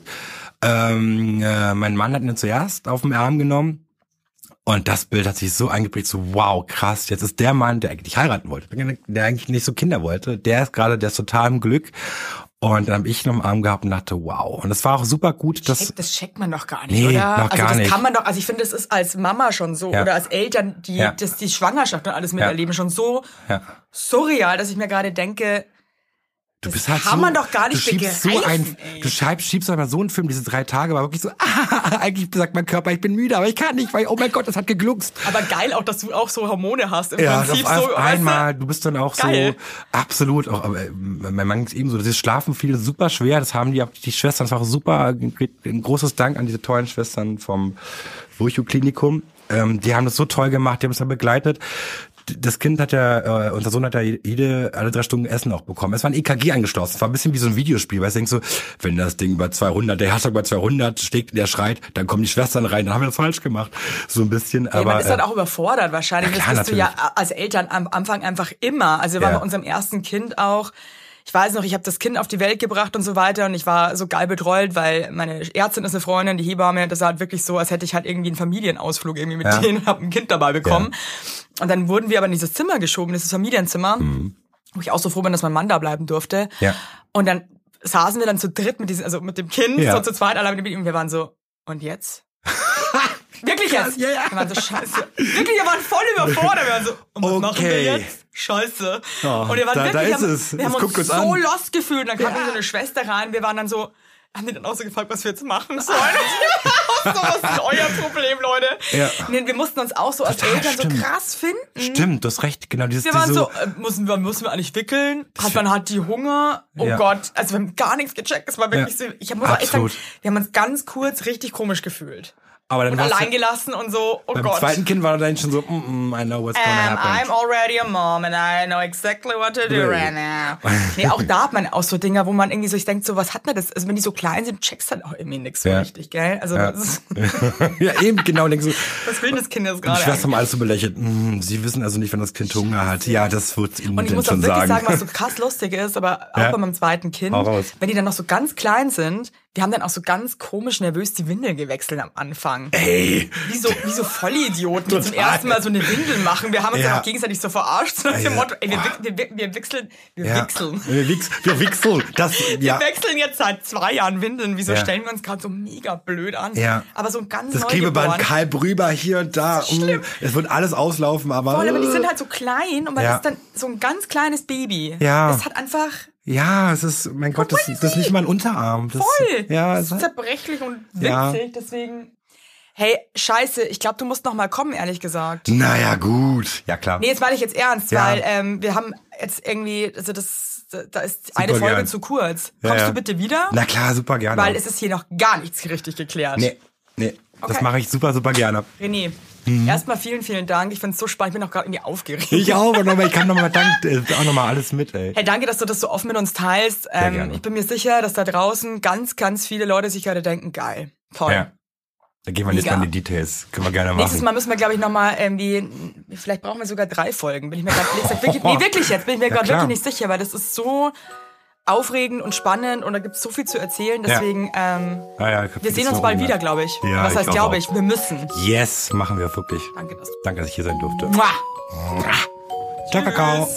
Ähm, äh, mein Mann hat ihn zuerst auf den Arm genommen. Und das Bild hat sich so eingeprägt, so wow, krass, jetzt ist der Mann, der eigentlich heiraten wollte, der eigentlich nicht so Kinder wollte, der ist gerade, der ist total im Glück. Und dann habe ich ihn am Arm gehabt und dachte, wow. Und es war auch super gut, dass Check, das checkt man doch gar nicht, Nee, oder? noch also gar das nicht. kann man doch, also ich finde, das ist als Mama schon so Ja. oder als Eltern, die Ja. das, die Schwangerschaft und alles miterleben, schon so ja, surreal, dass ich mir gerade denke, du Das bist halt kann so, man doch gar nicht du schiebst so ein, ey. du schiebst, schiebst doch mal so einen Film, diese drei Tage, war wirklich so, ah, eigentlich sagt mein Körper, ich bin müde, aber ich kann nicht, weil, oh mein Gott, das hat gegluckst. aber geil auch, dass du auch so Hormone hast im Ja, Prinzip auf so. einmal, du bist dann auch Geil. so absolut, auch, aber, äh, mein Mann ist ebenso, das ist Schlafen viel super schwer, das haben die, die Schwestern, das war auch super, ein großes Dank an diese tollen Schwestern vom Virchow-Klinikum, ähm, die haben das so toll gemacht, die haben es dann begleitet. Das Kind hat ja, äh, unser Sohn hat ja jede, alle drei Stunden Essen auch bekommen. Es war ein EKG angeschlossen. Es war ein bisschen wie so ein Videospiel, weil ich denke so, wenn das Ding bei 200, der Herzog bei 200 schlägt, der schreit, dann kommen die Schwestern rein, dann haben wir das falsch gemacht. So ein bisschen, Ja, aber. man ist dann äh, auch überfordert wahrscheinlich. Ja, klar, das bist du ja als Eltern am Anfang einfach immer. Also wir waren Ja. bei unserem ersten Kind auch. Ich weiß noch, ich habe das Kind auf die Welt gebracht und so weiter und ich war so geil betreut, weil meine Ärztin ist eine Freundin, die Hebamme, das war halt wirklich so, als hätte ich halt irgendwie einen Familienausflug irgendwie mit Ja. denen und habe ein Kind dabei bekommen. Und dann wurden wir aber in dieses Zimmer geschoben, dieses Familienzimmer, wo ich auch so froh bin, dass mein Mann da bleiben durfte. Mhm. Ja. Und dann saßen wir dann zu dritt mit diesem, also mit dem Kind, Ja. so zu zweit allein mit dem Baby und wir waren so, und jetzt? Wirklich jetzt? ja, ja. Wir waren so scheiße. Wirklich, wir waren voll überfordert. Wir waren so, und was machen wir Okay. jetzt? Scheiße. Oh, und wir waren da- wirklich, da wir ist haben, es. wir Es haben guckt uns uns so an. lost gefühlt. Dann kam so eine Schwester rein. Wir waren dann so, haben die dann auch so gefragt, was wir jetzt machen sollen? So, was ist euer Problem, Leute? Ja. Nee, wir mussten uns auch so als Total, Eltern stimmt. so krass finden. Stimmt, du hast recht, genau dieses Wir waren so, äh, müssen wir, müssen wir eigentlich wickeln? Hat man hat die Hunger? Oh Ja. Gott, also wir haben gar nichts gecheckt. Es war wirklich Ja. so, ich muss auch echt sagen, Absolut. wir haben uns ganz kurz richtig komisch gefühlt. Aber dann Und du- allein gelassen und so, oh beim Gott. zweiten Kind war dann schon so, mm, mm, I know what's gonna Um, I'm happen. already a mom and I know exactly what to do right now. Nee, auch da hat man auch so Dinger, wo man irgendwie so, ich denke so, was hat man das? Also wenn die so klein sind, checkst halt auch irgendwie nichts so Ja. richtig, gell? Also Ja. das ist, ja, eben, genau, denkst du, was will das Kind jetzt gerade? Schwestern haben alles so belächelt. Mm, sie wissen also nicht, wenn das Kind Hunger hat. Ja, das wird ihnen Und ich muss auch schon wirklich sagen. sagen, was so krass lustig ist, aber auch Ja. bei meinem zweiten Kind, wenn die dann noch so ganz klein sind, Wir haben dann auch so ganz komisch nervös die Windel gewechselt am Anfang. Ey, Wie so, wie so Vollidioten, die zum ersten Mal so eine Windel machen. Wir haben uns Ja. dann auch gegenseitig so verarscht, so nach dem. Motto, ey, wir, wir, wir, wir wechseln, wir ja. wechseln. Wir, wix, wir wixeln. Das, ja. Wir wechseln jetzt seit zwei Jahren Windeln. Wieso Ja. stellen wir uns gerade so mega blöd an? Ja. Aber so ein ganz Das. Klebeband halb rüber hier und da. ist schlimm. Mm, Es wird alles auslaufen, aber. Voll, aber die sind halt so klein und man ist dann so ein ganz kleines Baby. Ja. Das hat einfach Ja, es ist, mein Gott, das, das ist nicht mal ein Unterarm. Das, voll. Ja, das ist zerbrechlich und Ja. winzig, deswegen. Hey, scheiße, ich glaube, du musst noch mal kommen, ehrlich gesagt. naja, gut. Ja, klar. Nee, jetzt meine ich jetzt ernst, Ja. weil ähm, wir haben jetzt irgendwie, also das, da ist eine Super Folge gern. zu kurz. Ja, Kommst ja. du bitte wieder? Na klar, super gerne. Weil es ist hier noch gar nichts richtig geklärt. nee, nee. Das Okay. mache ich super, super gerne. René, erstmal vielen, vielen Dank. Ich finde es so spannend. Ich bin auch gerade irgendwie aufgeregt. Mhm. Ich auch, aber nochmal, ich kann nochmal dank, äh, auch nochmal alles mit, ey. Hey, danke, dass du das so offen mit uns teilst. Ähm, ich bin mir sicher, dass da draußen ganz, ganz viele Leute sich gerade denken, geil, toll. Ja. Da gehen wir jetzt Mega. mal in die Details. Können wir gerne Nächstes machen. Mal müssen wir, glaube ich, nochmal irgendwie, vielleicht brauchen wir sogar drei Folgen. Bin ich mir gerade nee, wirklich jetzt, bin ich mir Ja, gerade wirklich nicht sicher, weil das ist so aufregend und spannend und da gibt es so viel zu erzählen. Deswegen, ähm, Ah, ja, hab wir sehen uns bald wieder, glaube ich. Ja, Was heißt, glaub glaube ich? Wir müssen. Yes, machen wir wirklich. Danke, dass. Danke, dass ich hier sein durfte. Mua. Ciao, Kakao.